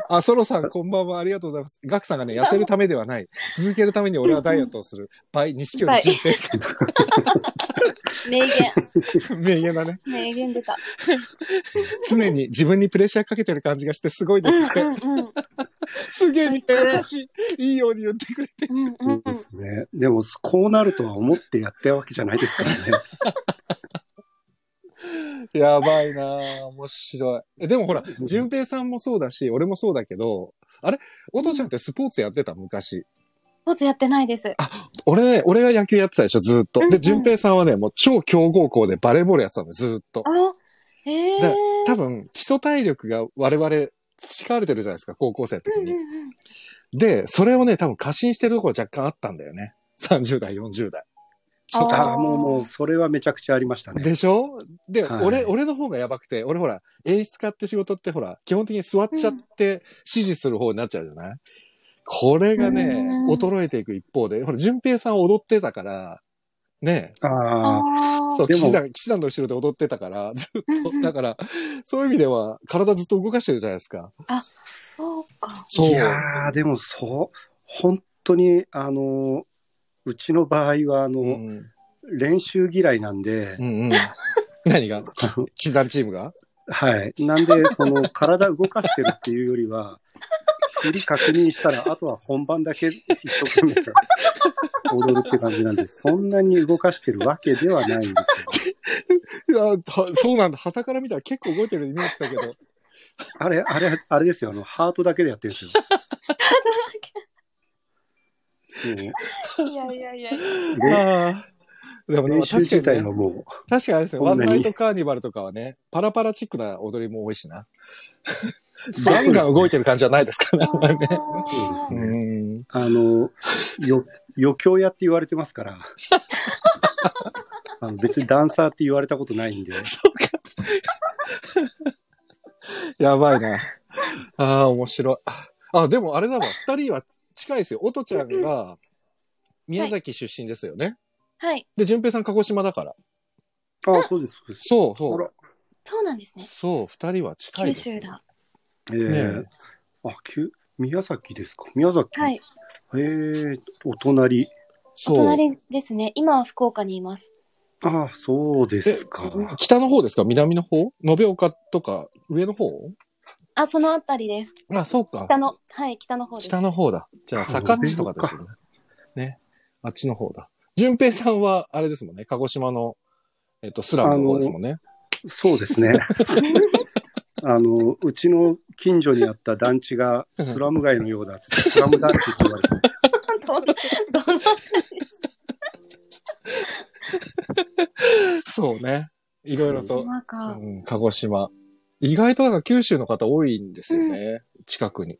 あ、ソロさんこんばんは。ありがとうございます。ガクさんがね、痩せるためではない。続けるために俺はダイエットをする。バイ、錦織純平。名言。名言だね。名言出た。常に自分にプレッシャーかけてる感じがしてすごいですね。うんうんうん。すげえみんな優しい。いいように言ってくれて。うんうんそうですね。でも、こうなるとは思ってやったわけじゃないですからね。やばいなぁ面白い。えでもほら、淳平さんもそうだし、俺もそうだけど、あれ？おとちゃんってスポーツやってた？昔。スポーツやってないです。俺ね、俺が野球やってたでしょ、ずーっと。で、うんうん淳平さんはね、もう超強豪校でバレーボールやってたんだよ、ずーっと。あ、ええだ多分、基礎体力が我々培われてるじゃないですか、高校生の時に。うんうんうん。で、それをね、多分過信してるところ若干あったんだよね。30代、40代。そうあーああ、もう、もう、それはめちゃくちゃありましたね。でしょ？で、はい俺、俺の方がやばくて、俺ほら、演出家って仕事ってほら、基本的に座っちゃって指示する方になっちゃうじゃない、これがね、うん衰えていく一方で、ほら、淳平さん踊ってたから、ね、ああ。そう、でも騎士団、騎士団の後ろで踊ってたから、ずっと、うんうんだから、そういう意味では、体ずっと動かしてるじゃないですか。あ、そうか。そう。いやー、でもそう、本当に、あの、うちの場合は、あの、うん、練習嫌いなんでう、ん、うん。何が？騎士団チームが？はい。なんで、その、体動かしてるっていうよりは、振り確認したら、あとは本番だけ一生懸命踊るって感じなんで、そんなに動かしてるわけではないんですよ。いや、はそうなんだ。旗から見たら結構動いてるように見えてたけど。あれ、あれ、あれですよ。あの、ハートだけでやってるんですよ。もいやいやいや。うれああ。でもね、練習確かに、自体ね、はも確かにあれですね、ワンナイトカーニバルとかはね、パラパラチックな踊りも多いしな。ガンガン動いてる感じじゃないですからね。そうですうね。ん。あの、よ、余興やって言われてますから。あの別にダンサーって言われたことないんで。そうか。やばいな。ああ、面白い。あ、でもあれだわ。二人は近いですよ。おとちゃんが宮崎出身ですよね。はい。で、淳平さん鹿児島だから。ああ、そうです、そう。そう、そうあら。そうなんですね。そう、二人は近い九ですよ。州だ。ええねあ、きゅ宮崎ですか宮崎。はい。ええお隣。おそう。隣ですね。今は福岡にいます。ああ、そうですか。北の方ですか？南の方？延岡とか上の方？あ、そのあたりです。あ、そうか。北の、はい、北の方です。北の方だ。じゃあ、坂っちとかですよね。ね。あっちの方だ。淳平さんは、あれですもんね。鹿児島の、えっと、スラムの方ですもんね。そうですね。あの、うちの近所にあった団地がスラム街のようだっつって、スラム団地って言われてた。どの、どの、そうね。いろいろと、島か。うん、鹿児島。意外となんか九州の方多いんですよね。近くに。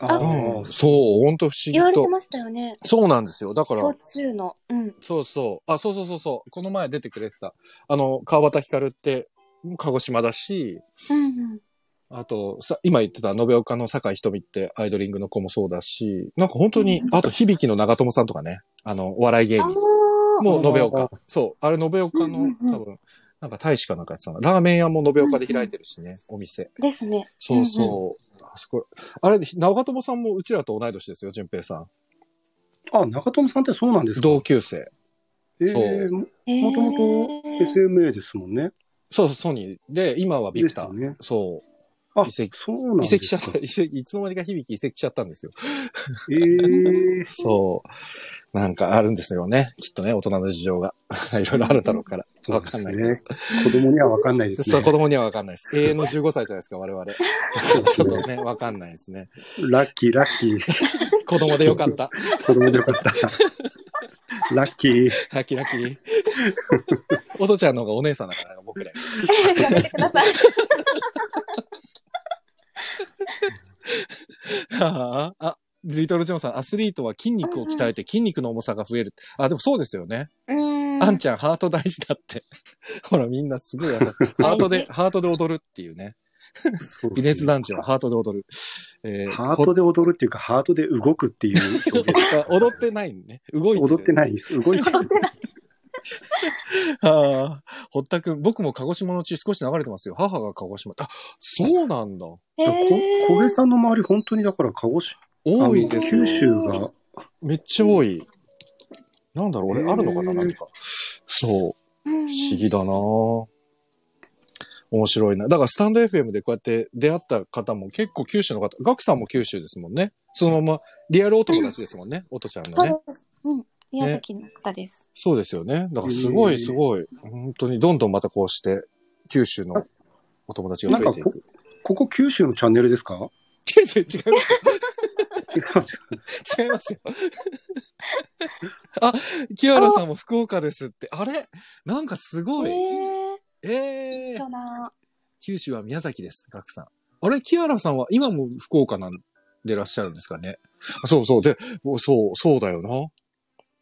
あうんあ、そう、ほんと不思議と。言われてましたよね。そうなんですよ。だから、小中の。うん。そうそう。あ、そうそうそうそう。この前出てくれてた。あの、川端光って、鹿児島だし、うんうん。あと、さ、今言ってた延岡の酒井瞳ってアイドリングの子もそうだし、なんか本当にう、んあと響の長友さんとかね、あの、お笑い芸あ人。あ。もう延あ岡。そう。あれ延岡のうんうんうん多分、なんか大使かなんかやってたの。ラーメン屋も延岡で開いてるしね、お店。ですね。そうそう。あそこ、あれ、長友さんもうちらと同い年ですよ、淳平さん。あ、長友さんってそうなんですか？同級生。えそうえもともと SMA ですもんね。そうそう、ソニー。で、今はビクター。ね。そう。あ、移籍そうなん移ですか？籍しちゃった。移 籍いつの間にか響き移籍しちゃったんですよ。ええ そう。なんかあるんですよね。きっとね、大人の事情が。いろいろあるだろうから。わかんない。ね。子供にはわかんないですそう、ね。子供にはわかんないです。永遠の15歳じゃないですか、我々。ちょっとね、わかんないですね。ラッキー、ラッキー。子供でよかった。子供でよかった。ラッキー。ラッキーラッキー。おとちゃんの方がお姉さんだから、僕僕ら。やめてください。ああ、リトルジョンさん、アスリートは筋肉を鍛えて筋肉の重さが増える。あ、でもそうですよね。うーん。あんちゃん、ハート大事だって。ほら、みんなすごい優しい。ハートで、ハートで踊るっていうね。微熱団地はハートで踊る。えーハートで踊るっていうか、ハートで動くっていう 踊ってないね。動いてる。踊ってないです。動いてる。ああ、堀田くん、僕も鹿児島の血少し流れてますよ。母が鹿児島。あ、そうなんだ。へこー小部さんの周り、本当にだから、鹿児島、多いですよ。九州が、めっちゃ多い。なんだろう、俺、へーあるのかな、なんか。そう。不思議だな面白いな。だからスタンド FM でこうやって出会った方も結構九州の方、ガクさんも九州ですもんね。そのままリアルお友達ですもんね。おとちゃんのね。そうです。うん。宮崎の方です。そうですよね。だからすごいすごい。本当にどんどんまたこうして九州のお友達が増えていなんく。ここ九州のチャンネルですか？違う違う違います違いますよ。よ。違いますよ。あ、木原さんも福岡ですって。あれ？なんかすごい。ええー、え一緒だ。九州は宮崎です、ガクさん。あれ、木原さんは今も福岡なんでいらっしゃるんですかね？あそうそう。で、そう、そうだよな。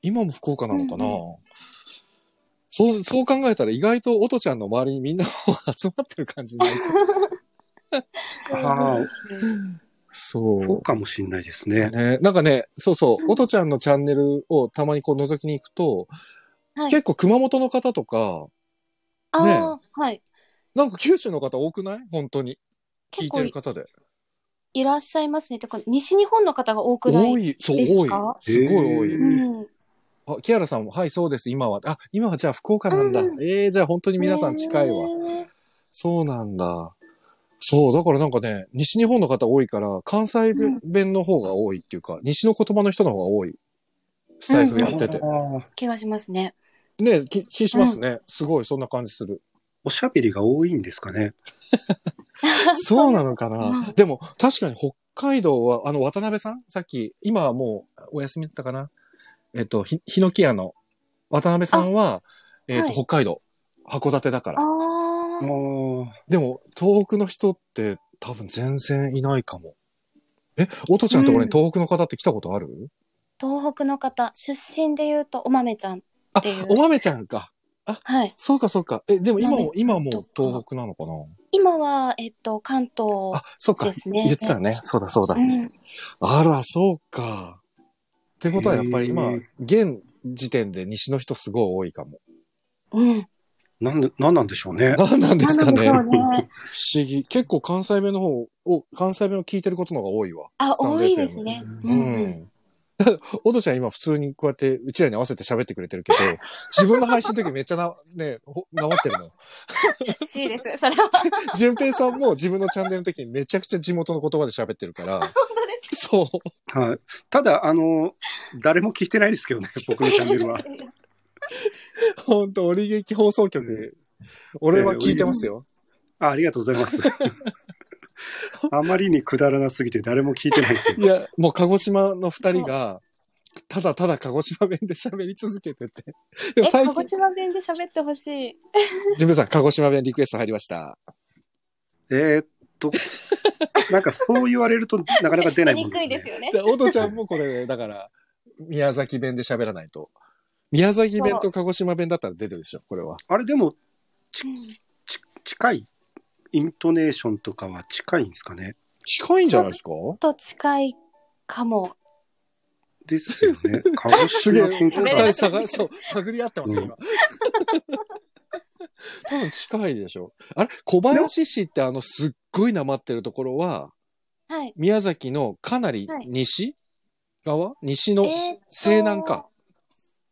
今も福岡なのかな、うんそう、そう考えたら意外と音ちゃんの周りにみんな集まってる感じになりそうああ、そそうかもしれないですね。ね、なんかね、そうそう、音ちゃんのチャンネルをたまにこう覗きに行くと、はい結構熊本の方とか、あねあ、はい。なんか九州の方多くない？本当に。聞いてる方で。いらっしゃいますね。てか、西日本の方が多くない多い、そう、です多いか。すごい多い。うん。あ、キアラさんも、はい、そうです、今は。あ、今はじゃあ福岡なんだ。うんええじゃあ本当に皆さん近いわ。ねそうなんだ。そう、だからなんかね、西日本の方多いから、関西弁弁の方が多いっていうか、西の言葉の人の方が多い。スタイフやってて。ああ気がしますね。ね気、気しますね。すごい、そんな感じする。おしゃべりが多いんですかね。そうなのかな、うんでも、確かに北海道は、あの、渡辺さん？さっき、今はもうお休みだったかな？えっと、ひ、ヒノキ屋の渡辺さんは、えっと、はい北海道、函館だから。ああでも、東北の人って多分全然いないかも。え、おとちゃんのところに東北の方って来たことある、東北の方、出身で言うと、お豆ちゃん。あていう、お豆ちゃんか。はい。そうかそうか。え、でも今も、お豆ちゃん今も東北なのかな？今は、えっと、関東。あ、そうか。ですね言ってたね。そうだそうだ。うん。あら、そうか。ってことはやっぱり今現時点で西の人すごい多いかも。うん。なんで、なんなんでしょうね。何なんですかね。なんでしょう不ね。思議。結構関西弁の方を、関西弁を聞いてることの方が多いわ。あ、多いですね。ううんうん。ん。おとちゃん今普通にこうやってうちらに合わせて喋ってくれてるけど、自分の配信の時めっちゃな、ね、ほなまってるの。しいです。それは。淳平さんも自分のチャンネルの時にめちゃくちゃ地元の言葉で喋ってるから、そう。はい。ただ、あの、誰も聞いてないですけどね、僕のチャンネルは。ほんと、折劇放送局、俺は聞いてますよ。あありがとうございます。あまりにくだらなすぎて誰も聞いてないですよ。いや、もう鹿児島の二人が、ただただ鹿児島弁で喋り続けてて。でえ、も最近、鹿児島弁で喋ってほしい。ジムさん、鹿児島弁リクエスト入りました。えーっと、なんかそう言われるとなかなか出ないもんにくいですよね。で、おとちゃんもこれ、だから、宮崎弁で喋らないと。宮崎弁と鹿児島弁だったら出るでしょ、これは。あれでもうんち近い？イントネーションとかは近いんですかね？近いんじゃないですか？と近いかも。ですよね。鹿児すげえ、二人探、そう、探り合ってますよ、今。多分近いでしょ。あれ？小林市ってあの、すっごいなまってるところは、はい。宮崎のかなりはい西側？西のえーっと西南か。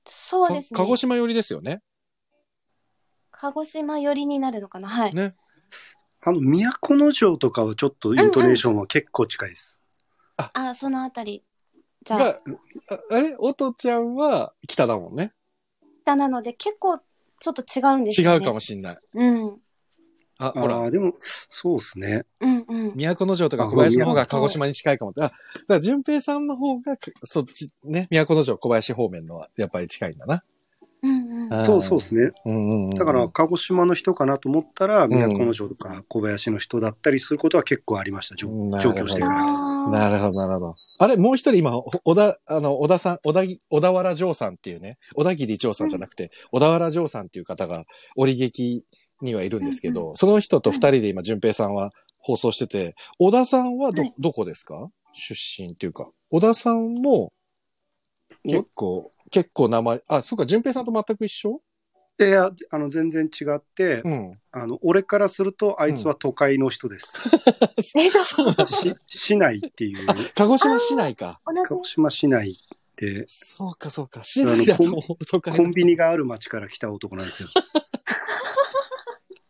そうですね。か鹿児島寄りですよね。鹿児島寄りになるのかな？はい。ね。あの、都城とかはちょっとイントネーションは結構近いです。あ、そのあたり。じゃあ、が、ああれ？おとちゃんは北だもんね。北なので結構ちょっと違うんですよね。違うかもしんない。うん。あ、ほらああ、。でも、そうですね。うんうん。都城とか小林の方が鹿児島に近いかも。あ、だから淳平さんの方が、そっち、ね、都城小林方面のはやっぱり近いんだな。うんうん。うんそうそうですね。うんうんうんだから、鹿児島の人かなと思ったら、ん都城とか小林の人だったりすることは結構ありました、上なるほど上京してから。なるほど、なるほど。あれ、もう一人今、ほ小田、あの、小田さん、小田ぎ、小田原城さんっていうね、小田切城さんじゃなくて、小田原城さんっていう方が、折劇にはいるんですけど、その人と二人で今、淳平さんは放送してて、小田さんはど、はい。どこですか？出身っていうか。小田さんも、結構、結構名前、あ、そうか、淳平さんと全く一緒？いや、あの、全然違って、うん。あの、俺からすると、あいつは都会の人です。え、どそうだ。し市内っていう、鹿児島市内か。同鹿児島市内で、そうか、そうか。市内だと都会コンビニがある町から来た男なんですよ。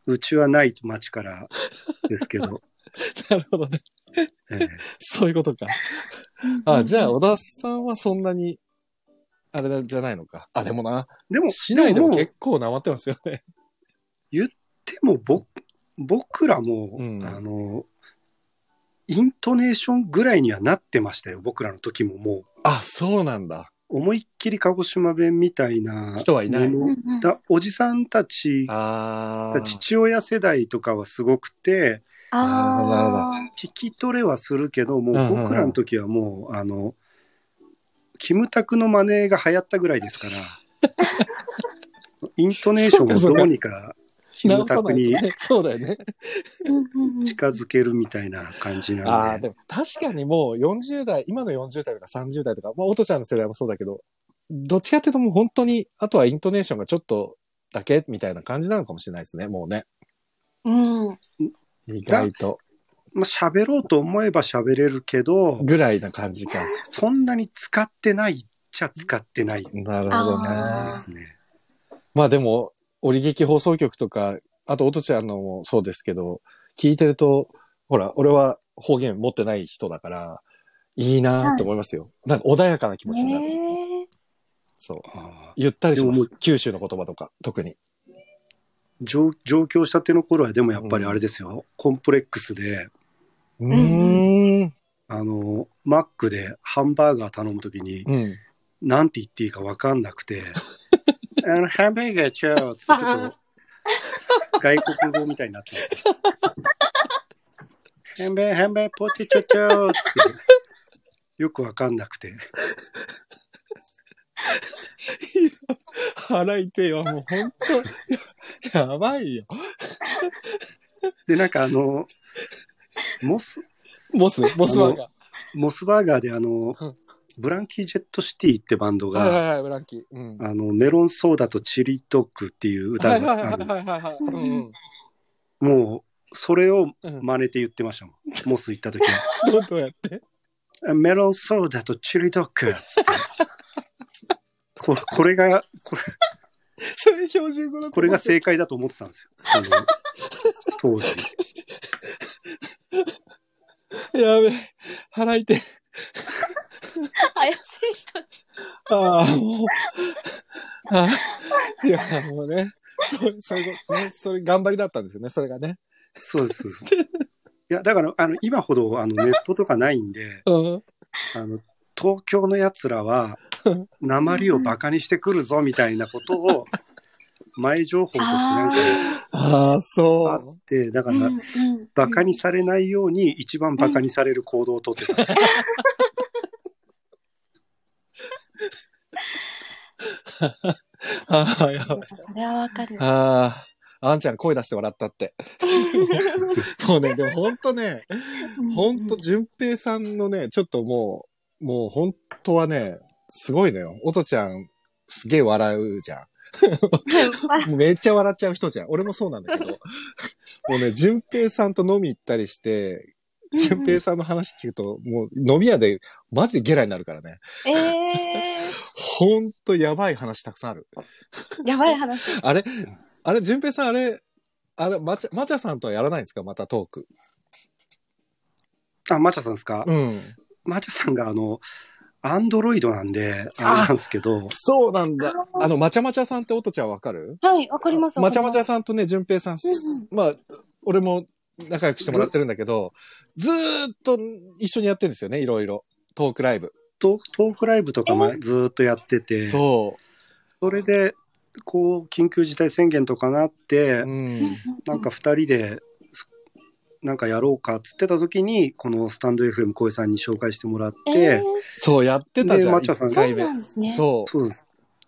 うちはない町からですけど、なるほどね。ええそういうことか。あ、じゃあ、小田さんはそんなに、あれじゃないのか。あ、でもな、でも、市内でもも結構なまってますよね。でもぼ僕らも、うんあの、イントネーションぐらいにはなってましたよ、僕らの時ももう。あ、そうなんだ。思いっきり鹿児島弁みたいな人はいないおじさんたちああ。父親世代とかはすごくてあ聞き取れはするけどもうんうんうんう僕らの時はもうあのキムタクのマネーが流行ったぐらいですから イントネーションをどうにかキムタクに近づけるみたいな感じああ、なんででも確かにもう40代、今の40代とか30代とか、まあ、おとちゃんの世代もそうだけど、どっちかっていうともう本当に、あとはイントネーションがちょっとだけみたいな感じなのかもしれないですね、もうね。うん。意外と。まあ喋ろうと思えば喋れるけどぐらいな感じか。そんなに使ってないっちゃ使ってないでなるほどね。あすね。まあでも、折劇放送局とか、あと、おとちゃんのもそうですけど、聞いてると、ほら、俺は方言持ってない人だから、いいなって思いますよ。なんか穏やかな気持ちになる。ねえ。そう。あゆったりします。九州の言葉とか、特に。ー上上京したての頃はでもやっぱりあれですよ、コンプレックスでうーん。あのマックでハンバーガー頼むときにうん。なんて言っていいか分かんなくて あのハンバーガーちゃうってちょっと外国語みたいになってますハンバーハンバーポテトちゃうってよく分かんなくて腹痛いわ、もう本当ややばいよ。でなんかあのモス？モス、モスワーガモスバーガーであのうんブランキー・ジェット・シティってバンドー。が、はいはいはい、ブランキー。うん。あの、メロンソーダとチリドッグっていう歌はいはいはいがある。はいはいはい。うんもう、それをうん。真似て言ってましたもん。モス行った時は。どうやって？メロンソーダとチリドッグここれが、これ、それ標準語だとこれが正解だと思ってたんですよ。当時。やべえ。腹痛い。怪しい人。あああ、もう。ああいや、もうね。そう、そういうことね。それ頑張りだったんですよね、それがね。そうです。そうですいや、だから、あの、今ほど、あの、ネットとかないんで、うん。あの、東京の奴らは、鉛をバカにしてくるぞ、みたいなことを、前情報としてなんかああ、あそって、だから、バカにされないように、一番バカにされる行動をとってた。ああ、やばい。それはわかる。ああ、あんちゃん声出して笑ったって。もうね、でもほんとね、ほんと、淳平さんのね、ちょっともう、もう本当はね、すごいのよ。おとちゃん、すげえ笑うじゃん。めっちゃ笑っちゃう人じゃん。俺もそうなんだけど。もうね、淳平さんと飲み行ったりして、淳平さんの話聞くと、もう飲み屋でマジでゲラになるからね。ええほんとやばい話たくさんある。ー、やばい話。あれあれ、淳平さんあれ、あれ、まちゃ、まちゃさんとはやらないんですか？またトーク。あ、マチャさんですか、うん。マチャさんが、あの、アンドロイドなんで、あれなんですけど、そうなんだ。あの、まちゃまちゃさんっておとちゃんわかる？はい、わかります。まちゃまちゃゃ。さんとね、淳平さん、うんまあ、俺も仲良くしてもらってるんだけど、ずーっと一緒にやってるんですよね、いろいろ。トークライブ。トトークライブとかもずーっとやってて、そう。それで、こう、緊急事態宣言とかなって、うん。なんか二人で、なんかやろうかっつってた時に、このスタンド FM 小江さんに紹介してもらって、えーそう、やってたじゃん、でマチャさん1そうですね。そう。そう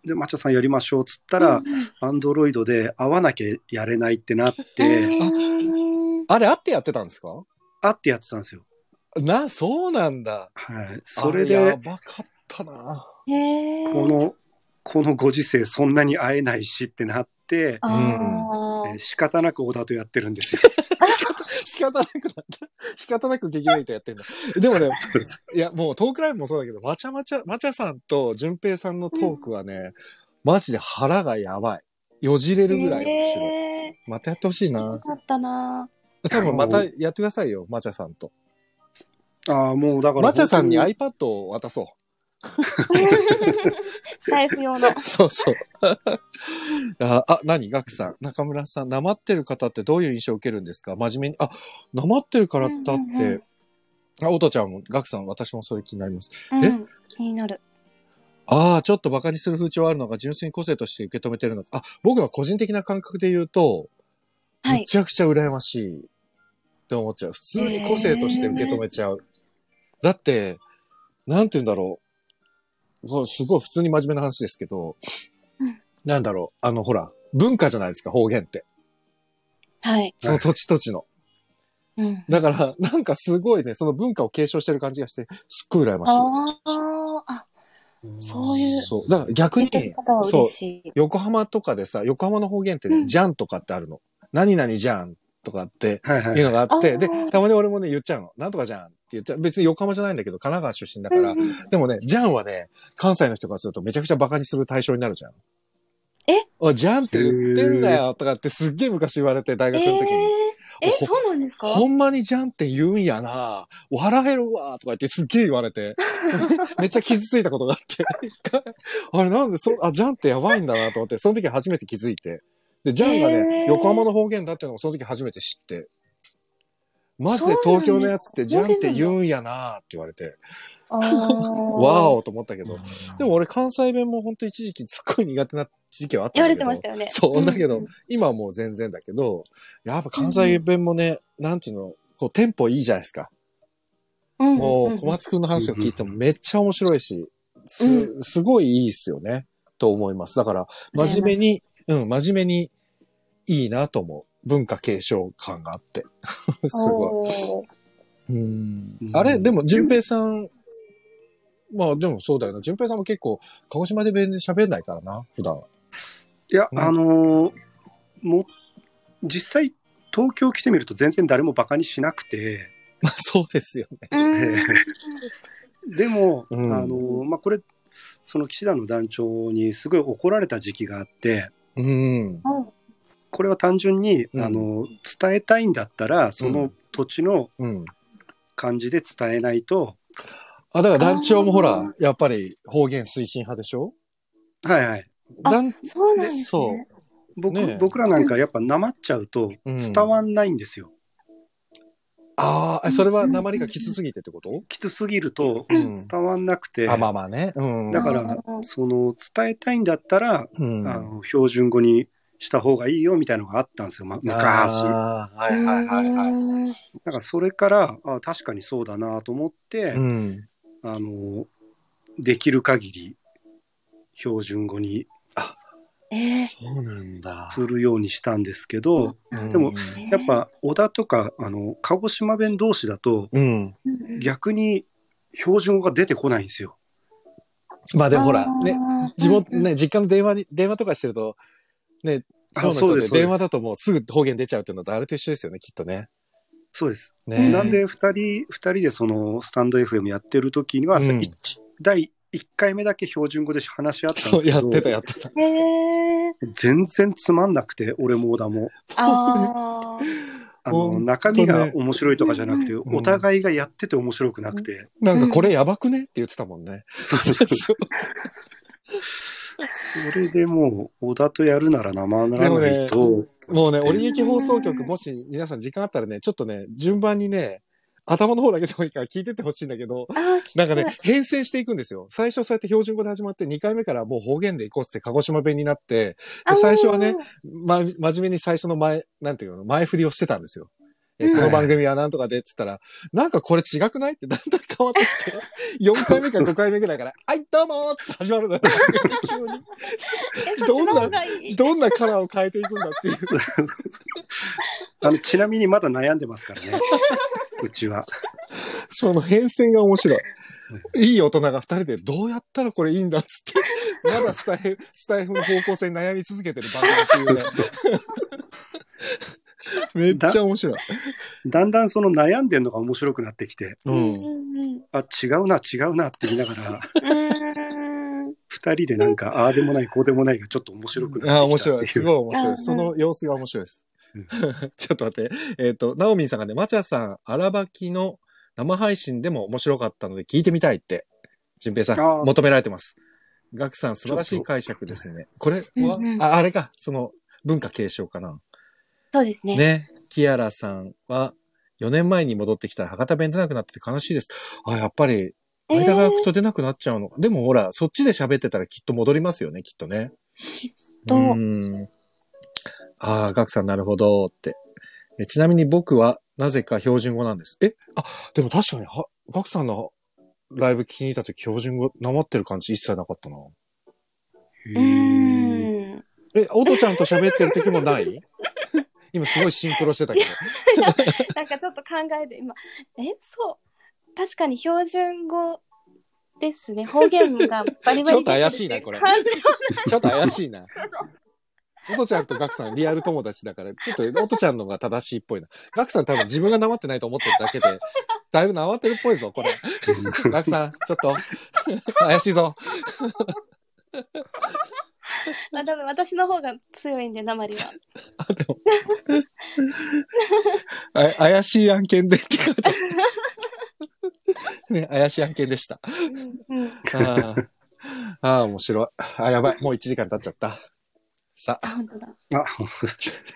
でマチャさんやりましょうっつったら、アンドロイドで会わなきゃやれないってなっうんて、うんあれ、あってやってたんですか？会ってやってたんですよ。な、そうなんだ。はい。それあやで、ばかったな。この、このご時世そんなに会えないしってなって、あーえー仕方なく小田とやってるんですよ。仕方なくなった。仕方なく劇団とやってんだ。でもね、いや、もうトークライブもそうだけど、まちゃまちゃ、まちゃさんと淳平さんのトークはね、マジで腹がやばい。よじれるぐらい面白い。へまたやってほしいーよな。かったな多分またやってくださいよ、まちゃさんと。ああ、もうだから。まちゃさんに本 iPad を渡そスタイフ用の。う。そうそう。あ、あ何？ガクさん。中村さん。なまってる方ってどういう印象を受けるんですか？真面目に。あ、なまってる方って、うんうんうんあ、おとちゃんも、ガクさん、私もそれ気になります。うん気になる。ああ、ちょっと馬鹿にする風潮あるのが純粋に個性として受け止めてるのか。あ、僕の個人的な感覚で言うと、はい。めちゃくちゃ羨ましいって思っちゃう。普通に個性として受け止めちゃう。だって、なんて言うんだろう。すごい普通に真面目な話ですけど、うんなんだろう。あの、ほら、文化じゃないですか、方言って。はい。その土地土地の。うん。だから、なんかすごいね、その文化を継承してる感じがして、すっごい羨ましい。ああ、あ、そういうそう。だから逆にそう。横浜とかでさ、横浜の方言ってね、うんじゃんとかってあるの。何々じゃんとかっていうのがあって、で、たまに俺もね、言っちゃうの。なんとかじゃん言っちゃう。別に横浜じゃないんだけど、神奈川出身だから。うんでもね、じゃんはね、関西の人からするとめちゃくちゃ馬鹿にする対象になるじゃん。え？おいじゃんって言ってんだよとかってすっげえ昔言われて、大え学の時に。ー、え、ほそうなんですか？ほんまにじゃんって言うんやな笑えるわとか言ってすっげえ言われて、めっちゃ傷ついたことがあって。あれなんでそ、あ、じゃんってやばいんだなと思って、その時初めて気づいて。で、じゃんがね、横浜の方言だっていうのをその時初めて知って。マジで東京のやつってじゃんって言うんやなって言われて、わー おと思ったけど。でも俺関西弁も本当一時期すっごい苦手な時期はあった言われんだけど。てましたよね。そう、だけど、ん今はもう全然だけど、やっぱ関西弁もね、なんていうの、こうテンポいいじゃないですか。うんもう、ん小松くんの話を聞いてもめっちゃ面白いし、す、うすごいいいっすよね。と思います。だから、真面目に、うん、真面目にいいなと思う。文化継承感があって。すごい。うんうんあれ、でも、淳平さん、まあでもそうだよな。淳平さんも結構、鹿児島で弁で喋れないからな、普段は。いや、うんあのーもう、実際、東京来てみると全然誰もバカにしなくて、ま あそうですよね。うん でも、うんあのーまあ、これ、その岸田の団長にすごい怒られた時期があって、うん。これは単純に、うんあの伝えたいんだったら、その土地のうん。感じで伝えないと、あ、だから団長もほあら、やっぱり方言推進派でしょ？はいはい。そうなんですそうね。僕,、ねえ僕らなんかやっぱなまっちゃうとうん伝わんないんですよ。ああ、それは鉛がきつすぎてってこと？きつすぎるとうん伝わんなくて、あ、まあまあね。うん。だからうんその伝えたいんだったら、うん。あの標準語にした方がいいよみたいなのがあったんですよ、ま、昔。はいはいはいはい。うんだからそれからあ確かにそうだなと思って、うん。あのできる限り標準語にえーそうなんだ。するようにしたんですけど、うんでもえーやっぱ小田とかあの鹿児島弁同士だとうん。うん逆に標準語が出てこないんですよ。まあでもほら、ね、地元、ね、実家の電話に、電話とかしてると、ね、あそうの人そうで電話だともうすぐ方言出ちゃうっていうのとあれと一緒ですよね、きっとね。そうです。ね。なんで2人、二人でそのスタンド FM やってる時には、うん第1回目だけ標準語で話し合ったんそう、ですけど、やってた、やってた。へえ全然つまんなくて、俺も小田も。あー あの、中身が面白いとかじゃなくて、んお互いがやってて面白くなくて。なんかこれやばくね？って言ってたもんね。そうそれでもう、小田とやるなら生ならないと、もうね、折劇放送局、もし皆さん時間あったらね、ちょっとね、順番にね、頭の方だけでもいいから聞いてってほしいんだけど、なんかね、変遷していくんですよ。最初そうやって標準語で始まって、2回目からもう方言で行こうって鹿児島弁になって、で最初はね、ま、真面目に最初の前、なんていうの、前振りをしてたんですよ。えうんこの番組はなんとかでって言ったら、なんかこれ違くないってだんだん変わってきて、4回目か5回目ぐらいから、はい、どうもーっつって始まるんだよ。急に。えどんなどんなカラーを変えていくんだっていう。あの、ちなみにまだ悩んでますからね。うちは。その変遷が面白い。いい大人が二人でどうやったらこれいいんだっつって、まだスタイフ、スタイフの方向性に悩み続けてる番組っていうね。めっちゃ面白い。だんだんその悩んでんのが面白くなってきて、う。うんあ、違うな、違うなって言いながら。二人でなんか、ああでもない、こうでもないがちょっと面白くなってきたあ、面白い。すごいい。面白い。うんその様子が面白いですうん。ちょっと待って。えっ、と、ナオミンさんがね、マチャさん、荒ばきの生配信でも面白かったので聞いてみたいって、淳平さん、求められてます。ガクさん、素晴らしい解釈ですね。これは、うんうんあ、あれか、その、文化継承かな。そうですね。ね。キアラさんは、4年前に戻ってきたら博多弁出なくなってて悲しいです。あ、やっぱり、間が空くと出なくなっちゃうの。でもほら、そっちで喋ってたらきっと戻りますよね、きっとね。とうん。ああ、ガクさんなるほどって。えちなみに僕はなぜか標準語なんです。えあ、でも確かに、は、ガクさんのライブ聞きに行った時標準語なまってる感じ一切なかったな。うーん。え、オトちゃんと喋ってる時もない？今すごいシンクロしてたけど。なんかちょっと考えて、今、え、そう。確かに標準語ですね。方言がバリバリちょっと怪しいなこれちょっと怪しいな。オト ちゃんとガクさんリアル友達だから、ちょっとオトちゃんのが正しいっぽいな。ガクさん多分自分がなまってないと思ってるだけで、だいぶなまってるっぽいぞ、これ。ガクさん、ちょっと、怪しいぞ。ま あ多分私の方が強いんで、鉛は。あ、でも。あ怪しい案件でって書いてあるね、怪しい案件でした。うんうん。あーあー、面白い。あ、やばい。もう1時間経っちゃった。さあ、本当だ。あ、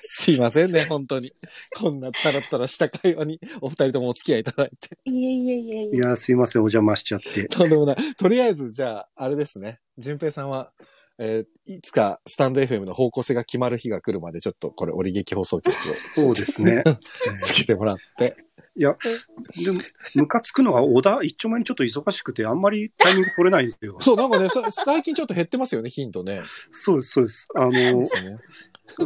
すいませんね、本当に。こんなタラッタラした会話にお二人ともお付き合いいただいて。いえいえいえいえ。いや、すいません、お邪魔しちゃって。とんでもない。とりあえず、じゃあ、あれですね。淳平さんは、えーいつかスタンド FM の方向性が決まる日が来るまで、ちょっとこれ、折劇放送局をそうですね。つけてもらって。いや、でも、ムカつくのは、小田、一丁前にちょっと忙しくて、あんまりタイミング取れないんですよ。そう、なんかね、さ最近ちょっと減ってますよね、ヒントね。そうです、そうです。あの、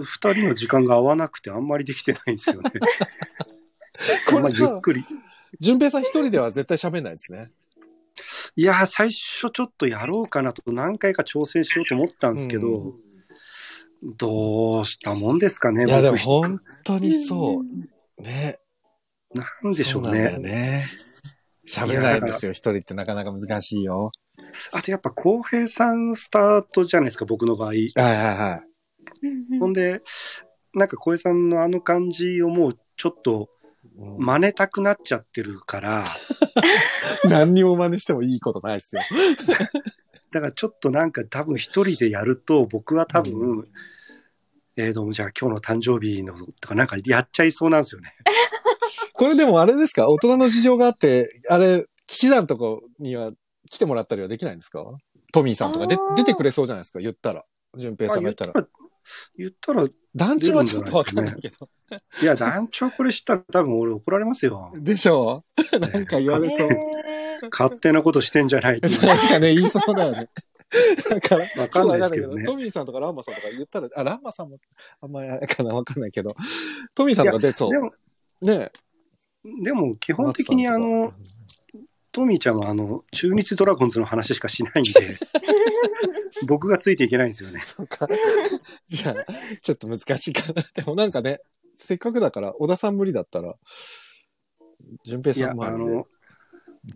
二人の時間が合わなくて、あんまりできてないんですよね。これまあゆっさ、くり。淳平さん一人では絶対喋んないですね。いや、最初ちょっとやろうかなと何回か挑戦しようと思ったんですけど、うんどうしたもんですかね、いや、でも僕本当にそうん。ね。なんでしょうそうなんだよね。ね。喋れないんですよ、一人ってなかなか難しいよ。あとやっぱ、浩平さんスタートじゃないですか、僕の場合。はいはいはうんうんほんで、なんか浩平さんのあの感じをもうちょっと真似たくなっちゃってるから、何にも真似してもいいことないですよ。だからちょっとなんか多分一人でやると、僕は多分、うえー、どうもじゃあ今日の誕生日のとかなんかやっちゃいそうなんですよね。これでもあれですか？大人の事情があって、あれ、騎士団とこには来てもらったりはできないんですか？トミーさんとかで出てくれそうじゃないですか？言ったら。淳平さんが言ったら。言ったら、団長はちょっとわかんないけど。いや、団長これしたら多分俺怒られますよ。でしょ？うなんか言われそう。えー勝手なことしてんじゃないって。なんかね、言いそうだよね。だから、わかんないですけどねトミーさんとかランマさんとか言ったら、あ、ランマさんも、あんまりあれかなわかんないけど、トミーさんとかで、そうで。も、ねでも基本的にあの、、トミーちゃんはあの、中日ドラゴンズの話しかしないんで、僕がついていけないんですよね。そうか。じゃあ、ちょっと難しいかな。でもなんかね、せっかくだから、小田さん無理だったら、淳平さんもあの、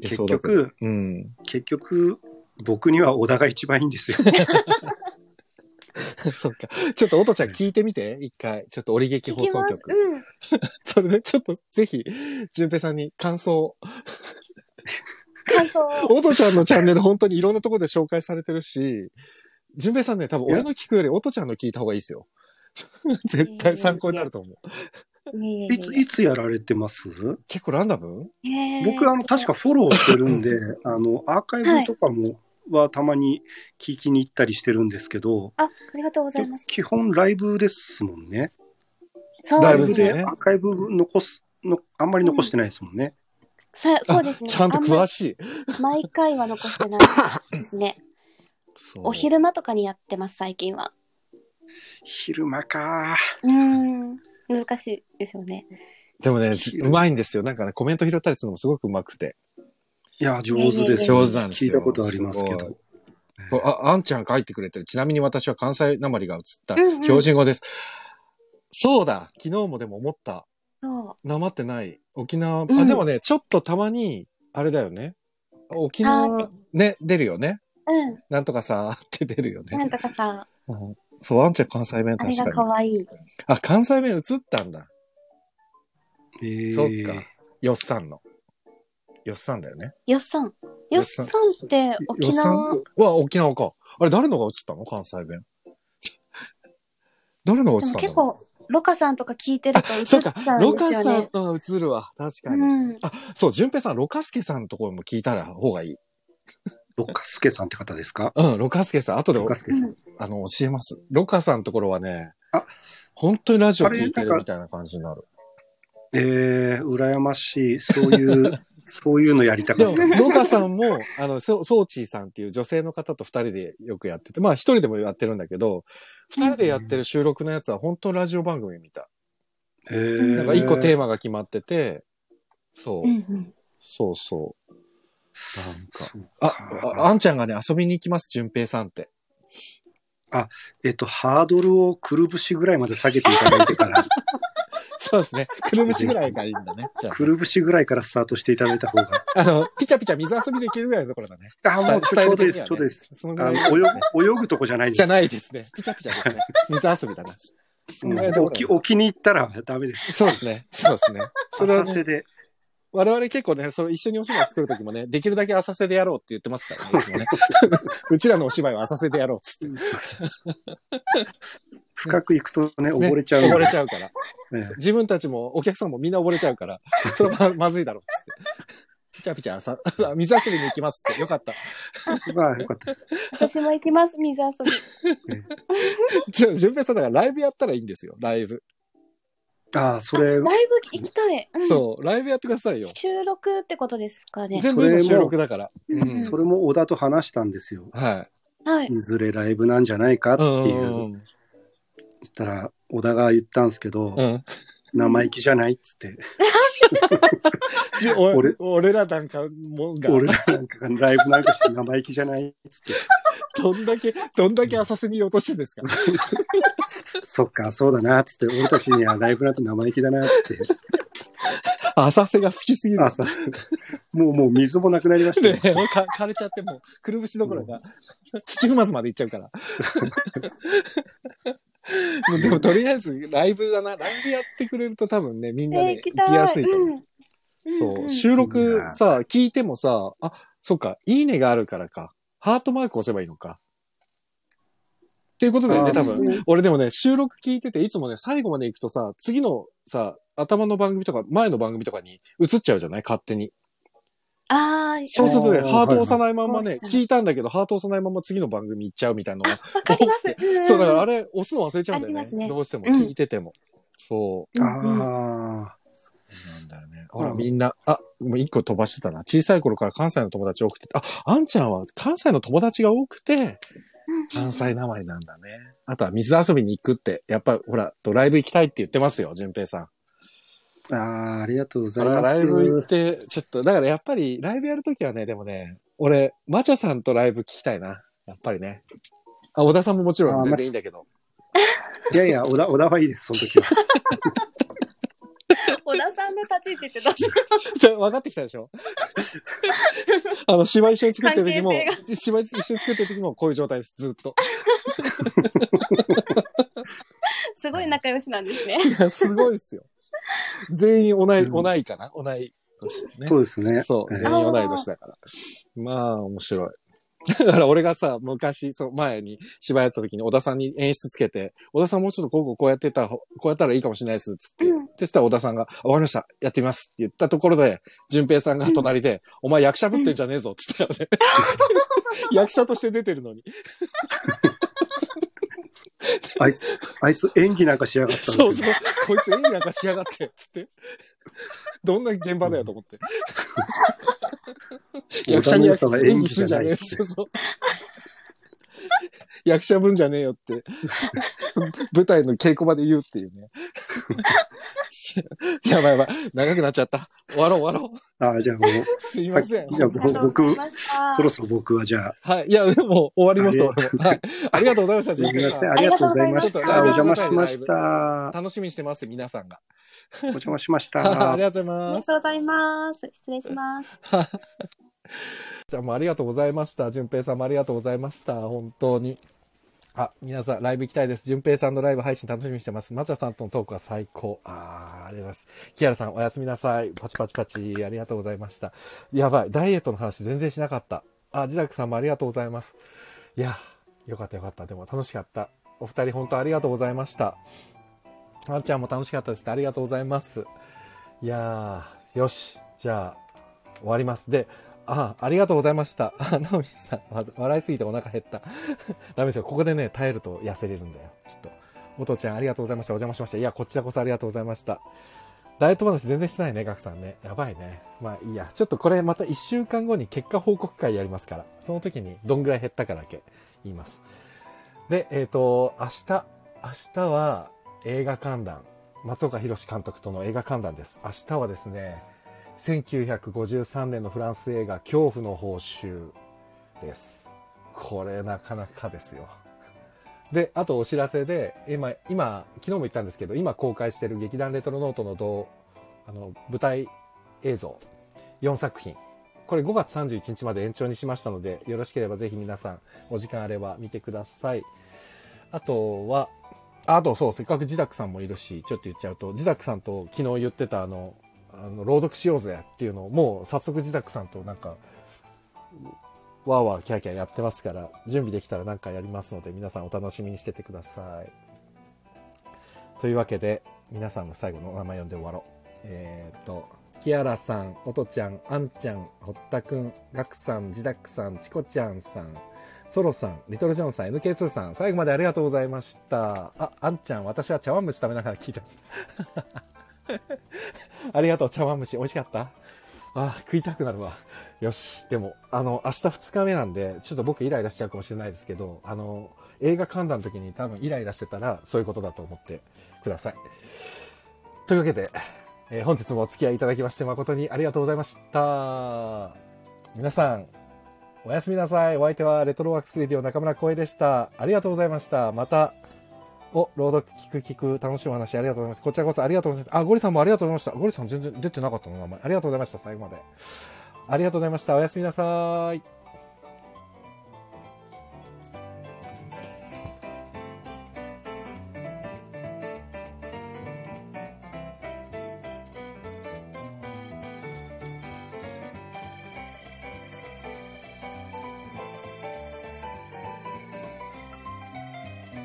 結。局、うん。結局、僕には小田が一番いいんですよ。そっか。ちょっと、おとちゃん聞いてみて、一回。ちょっと、折劇聞きます。放送局。うん。それで、ちょっと、ぜひ、淳平さんに感想を。感想を。おとちゃんのチャンネル、本当にいろんなところで紹介されてるし、淳平さんね、多分俺の聞くより、おとちゃんの聞いた方がいいですよ。絶対参考になると思う。いつ、いつやられてます？結構ランダム？ええ僕、あの、確かフォローしてるんで、あの、アーカイブとかも、はたまに聞きに行ったりしてるんですけど、あ、ありがとうございます。基本ライブですもんね。そうライブですね。でアーカイブ残すの、あんまり残してないですもんね。さそうですね。ちゃんと詳ししい。い。毎回は残してないですね。お昼間とかにやってます、最近は。昼間か。うーん。難しいですよね。でもね、じうまいんですよ。なんかね、コメント拾ったりするのもすごくうまくて。いや、上手です。上手なんですよ。聞いたことありますけど。あ、あんちゃん書いてくれてる。ちなみに私は関西なまりが映ったうんうん標準語です。そうだ昨日もでも思った。そう。なまってない。沖縄、うんあ、でもね、ちょっとたまに、あれだよね。沖あ縄、ね、出るよね。うん。なんとかさーって出るよね。なんとかさ、うんそう、あんちゃん関西弁あれが確かに。可愛い。あ、関西弁映ったんだ。えーそっか。よっさんの。よっさんだよね。よっさん。よっさんって沖よっさん？縄、は沖縄か。あれ誰のが映ったの？関西弁。誰のが映でったの？も結構、ロカさんとか聞いてると映っちそうかゃ、うんロですよね。カさんのが映るわ。確かに。うん。あ、そう、淳平さん、ロカスケさんのところも聞いたら方がいい。ロカスケさんって方ですか？うん、ロカスケさん、後でロカスケさ。うんんあの、教えます。ロカさんのところはね、あ本当にラジオ聞いてるみたいな感じになる。えー、羨ましい。そういう、そういうのやりたかでも、った。ロカさんも、あの、ソソーチーさんっていう女性の方と二人でよくやってて、まあ一人でもやってるんだけど、二人でやってる収録のやつは本当ラジオ番組みたえい。ー、なんか一個テーマ。マが決まってて、そう。そうそう。なんか、あ、かああんちゃんがね、遊びに行きます、淳平さんって。えっと、ハードルをくるぶしぐらいまで下げていただいてから、そうですね。くるぶしぐらいがいいんだね。じゃくるぶしぐらいからスタートしていただいた方が。あ、あの、ピチャピチャ水遊びできるぐらいのところだね。あ、もうちょうどです、ちょうどです。そのぐあらいの泳ぐ、泳ぐとこじゃないです。じゃないですね。ピチャピチャですね。水遊びだな。そのぐらいのところ沖沖に行ったらダメです。そうですね。そうですね。それはね、で。我々結構ね、その一緒にお芝居作るときもね、できるだけ浅瀬でやろうって言ってますからね。いつもねうちらのお芝居は浅瀬でやろうっつって。深く行くとね、ね溺れちゃう。溺れちゃうから。ね 自分たちもお客さんもみんな溺れちゃうから、それはままずいだろうっつって。ピチャピチャさ、水遊びに行きますって。よかった。まあ、よかったです。私も行きます、水遊び。じゃあ、順平さんだからライブやったらいいんですよ。ライブ。ああ、それライ、ブ行きたい。うんそう。ライブやってくださいよ。収録ってことですかね。全部今収録だから。うんうん。それも小田と話したんですよ。はい。はい。いずれライブなんじゃないかってうんいうう。んそしたら、小田が言ったんですけど、うん。生意気じゃないっつって。俺俺らなんかもんが、俺らなんかがライブなんかして生意気じゃないっつって。どんだけ、どんだけ浅瀬に落としてですか そっか、そうだな、っつって。俺たちにはライブなんて生意気だな、っつって。浅瀬が好きすぎる。もう、もう水もなくなりましたよ。ね、か枯れちゃってもう、くるぶしどころか、土踏まずまで行っちゃうから。もうでもとりあえずライブだな。ライブやってくれると多分ね、みんなえーね、行行きたいきやすいと思う。うんそう、んん収録さ、聞いてもさ、あ、そっか、いいねがあるからか。ハートマーク押せばいいのか。っていうことだよね、あ多う分。俺でもね、収録聞いてて、いつもね、最後まで行くとさ、次のさ、頭の番組とか、前の番組とかに映っちゃうじゃない？勝手に。ああ、そうするとね、あーハート押さないまんまね、聞いたんだけど、ハート押さないまま次の番組行っちゃうみたいなのが。わかります。そう、だからあれ、れ、押すの忘れちゃうんだよね。ありますねどうしても、うん聞いてても。そああ、そうなんだよね。ほら、みんな、あ、もう一個飛ばしてたな。小さい頃から関西の友達多くて、あ、あんちゃんは関西の友達が多くて、関西なまりなんだね。あとは水遊びに行くって、やっぱ、ほら、ドライブ行きたいって言ってますよ、淳平さん。ああ、ありがとうございます。ライブ行って、ちょっと、だからやっぱり、ライブやるときはね、でもね、俺、マチャさんとライブ聞きたいな。やっぱりね。あ、小田さんももちろんあ全然いいんだけど。いやいや、小田、小田はいいです、その時は。小田さんの立ち位置ってどうしじゃあ分かってきたでしょ？あの、芝居一緒に作ってる時も芝居一緒に作ってる時もこういう状態です、ずっと。すごい仲良しなんですね。いや、すごいっすよ。全員同い、うん同いかな？同い年ね。そうですね。そう、ええ全員同い年だから。まあ、面白い。だから俺がさ、昔、その前に芝居やった時に小田さんに演出つけて、小田さんもうちょっとこうこうやってた、こうやったらいいかもしれないです、つって。うんそしたら小田さんが、あわかりました、やってみますって言ったところで、淳平さんが隣で、お前役者ぶってんじゃねえぞ、つったよね。役者として出てるのに。あいつ、あいつ演技なんかしやがったんそうそう。こいつ演技なんかしやがって、つって。どんな現場だよと思って。役者に演技すんじゃねえ。そうそう。役者分じゃねえよって。舞台の稽古場で言うっていうね。やばいやばい。長くなっちゃった。終わろう終わろう。ああ、じゃあもう、すいません。いましたそろそろ僕はじゃあ、はい。いや、でも終わります、あ俺も。はい。ありがとうございました、すみません、純平さん。ありがとうございました。おちょっとライブ邪魔しました。楽しみにしてます、皆さんが。お邪魔しましあたり。がとうございあります。がとうございます。失礼します。じゃあもうありがとうございました。淳平さんもありがとうございました。本当に。あ、皆さん、ライブ行きたいです。淳平さんのライブ配信楽しみにしてます。松田さんとのトークは最高。あー、ありがとうございます。木原さん、おやすみなさい。パチパチパチ。ありがとうございました。やばい。ダイエットの話全然しなかった。あ、ジダクさんもありがとうございます。いや、よかったよかった。でも楽しかった。お二人本当ありがとうございました。あんちゃんも楽しかったです。ありがとうございます。いやー、よし。じゃあ、終わります。で、あ、ありがとうございました。あ、ナオミさん、笑いすぎてお腹減った。ダメですよ。ここでね、耐えると痩せれるんだよ。きっと。おとちゃん、ありがとうございました。お邪魔しました。いや、こちらこそありがとうございました。ダイエット話全然してないね、ガクさんね。やばいね。まあいいや。ちょっとこれまた1週間後に結果報告会やりますから、その時にどんぐらい減ったかだけ言います。で、えっ、と、明日、明日は映画観覧。松岡弘監督との映画観覧です。明日はですね、1953年のフランス映画「恐怖の報酬」です。これなかなかですよ。であとお知らせで今今昨日も言ったんですけど今公開している劇団レトロノートの同あの舞台映像4作品。これ5月31日まで延長にしましたのでよろしければぜひ皆さんお時間あれば見てください。あとはあとそうせっかく自宅さんもいるしちょっと言っちゃうと自宅さんと昨日言ってたあのあの朗読しようぜっていうのをもう早速自宅さんとなんかわーわーキャーキャーやってますから準備できたらなんかやりますので皆さんお楽しみにしててくださいというわけで皆さんの最後のお名前読んで終わろうえっ、とキアラさん、おとちゃん、あんちゃん、ほったくん、ガクさん、ジダックさん、チコちゃんさん、ソロさん、リトルジョンさん、NK2 さん、最後までありがとうございました。あ、あんちゃん、私は茶碗蒸し食べながら聞いてます。ありがとう、茶碗蒸し。美味しかった？あ、食いたくなるわ。よし。でも、あの、明日2日目なんで、ちょっと僕イライラしちゃうかもしれないですけど、あの、映画観覧の時に多分イライラしてたら、そういうことだと思ってください。というわけで、えー本日もお付き合いいただきまして誠にありがとうございました。皆さん、おやすみなさい。お相手はレトロワークスレディオ中村光栄でした。ありがとうございました。また、お、朗読聞く聞く楽しいお話ありがとうございます。こちらこそありがとうございます。あ、ゴリさんもありがとうございました。ゴリさん全然出てなかったの名前。ありがとうございました。最後まで。ありがとうございました。おやすみなさい。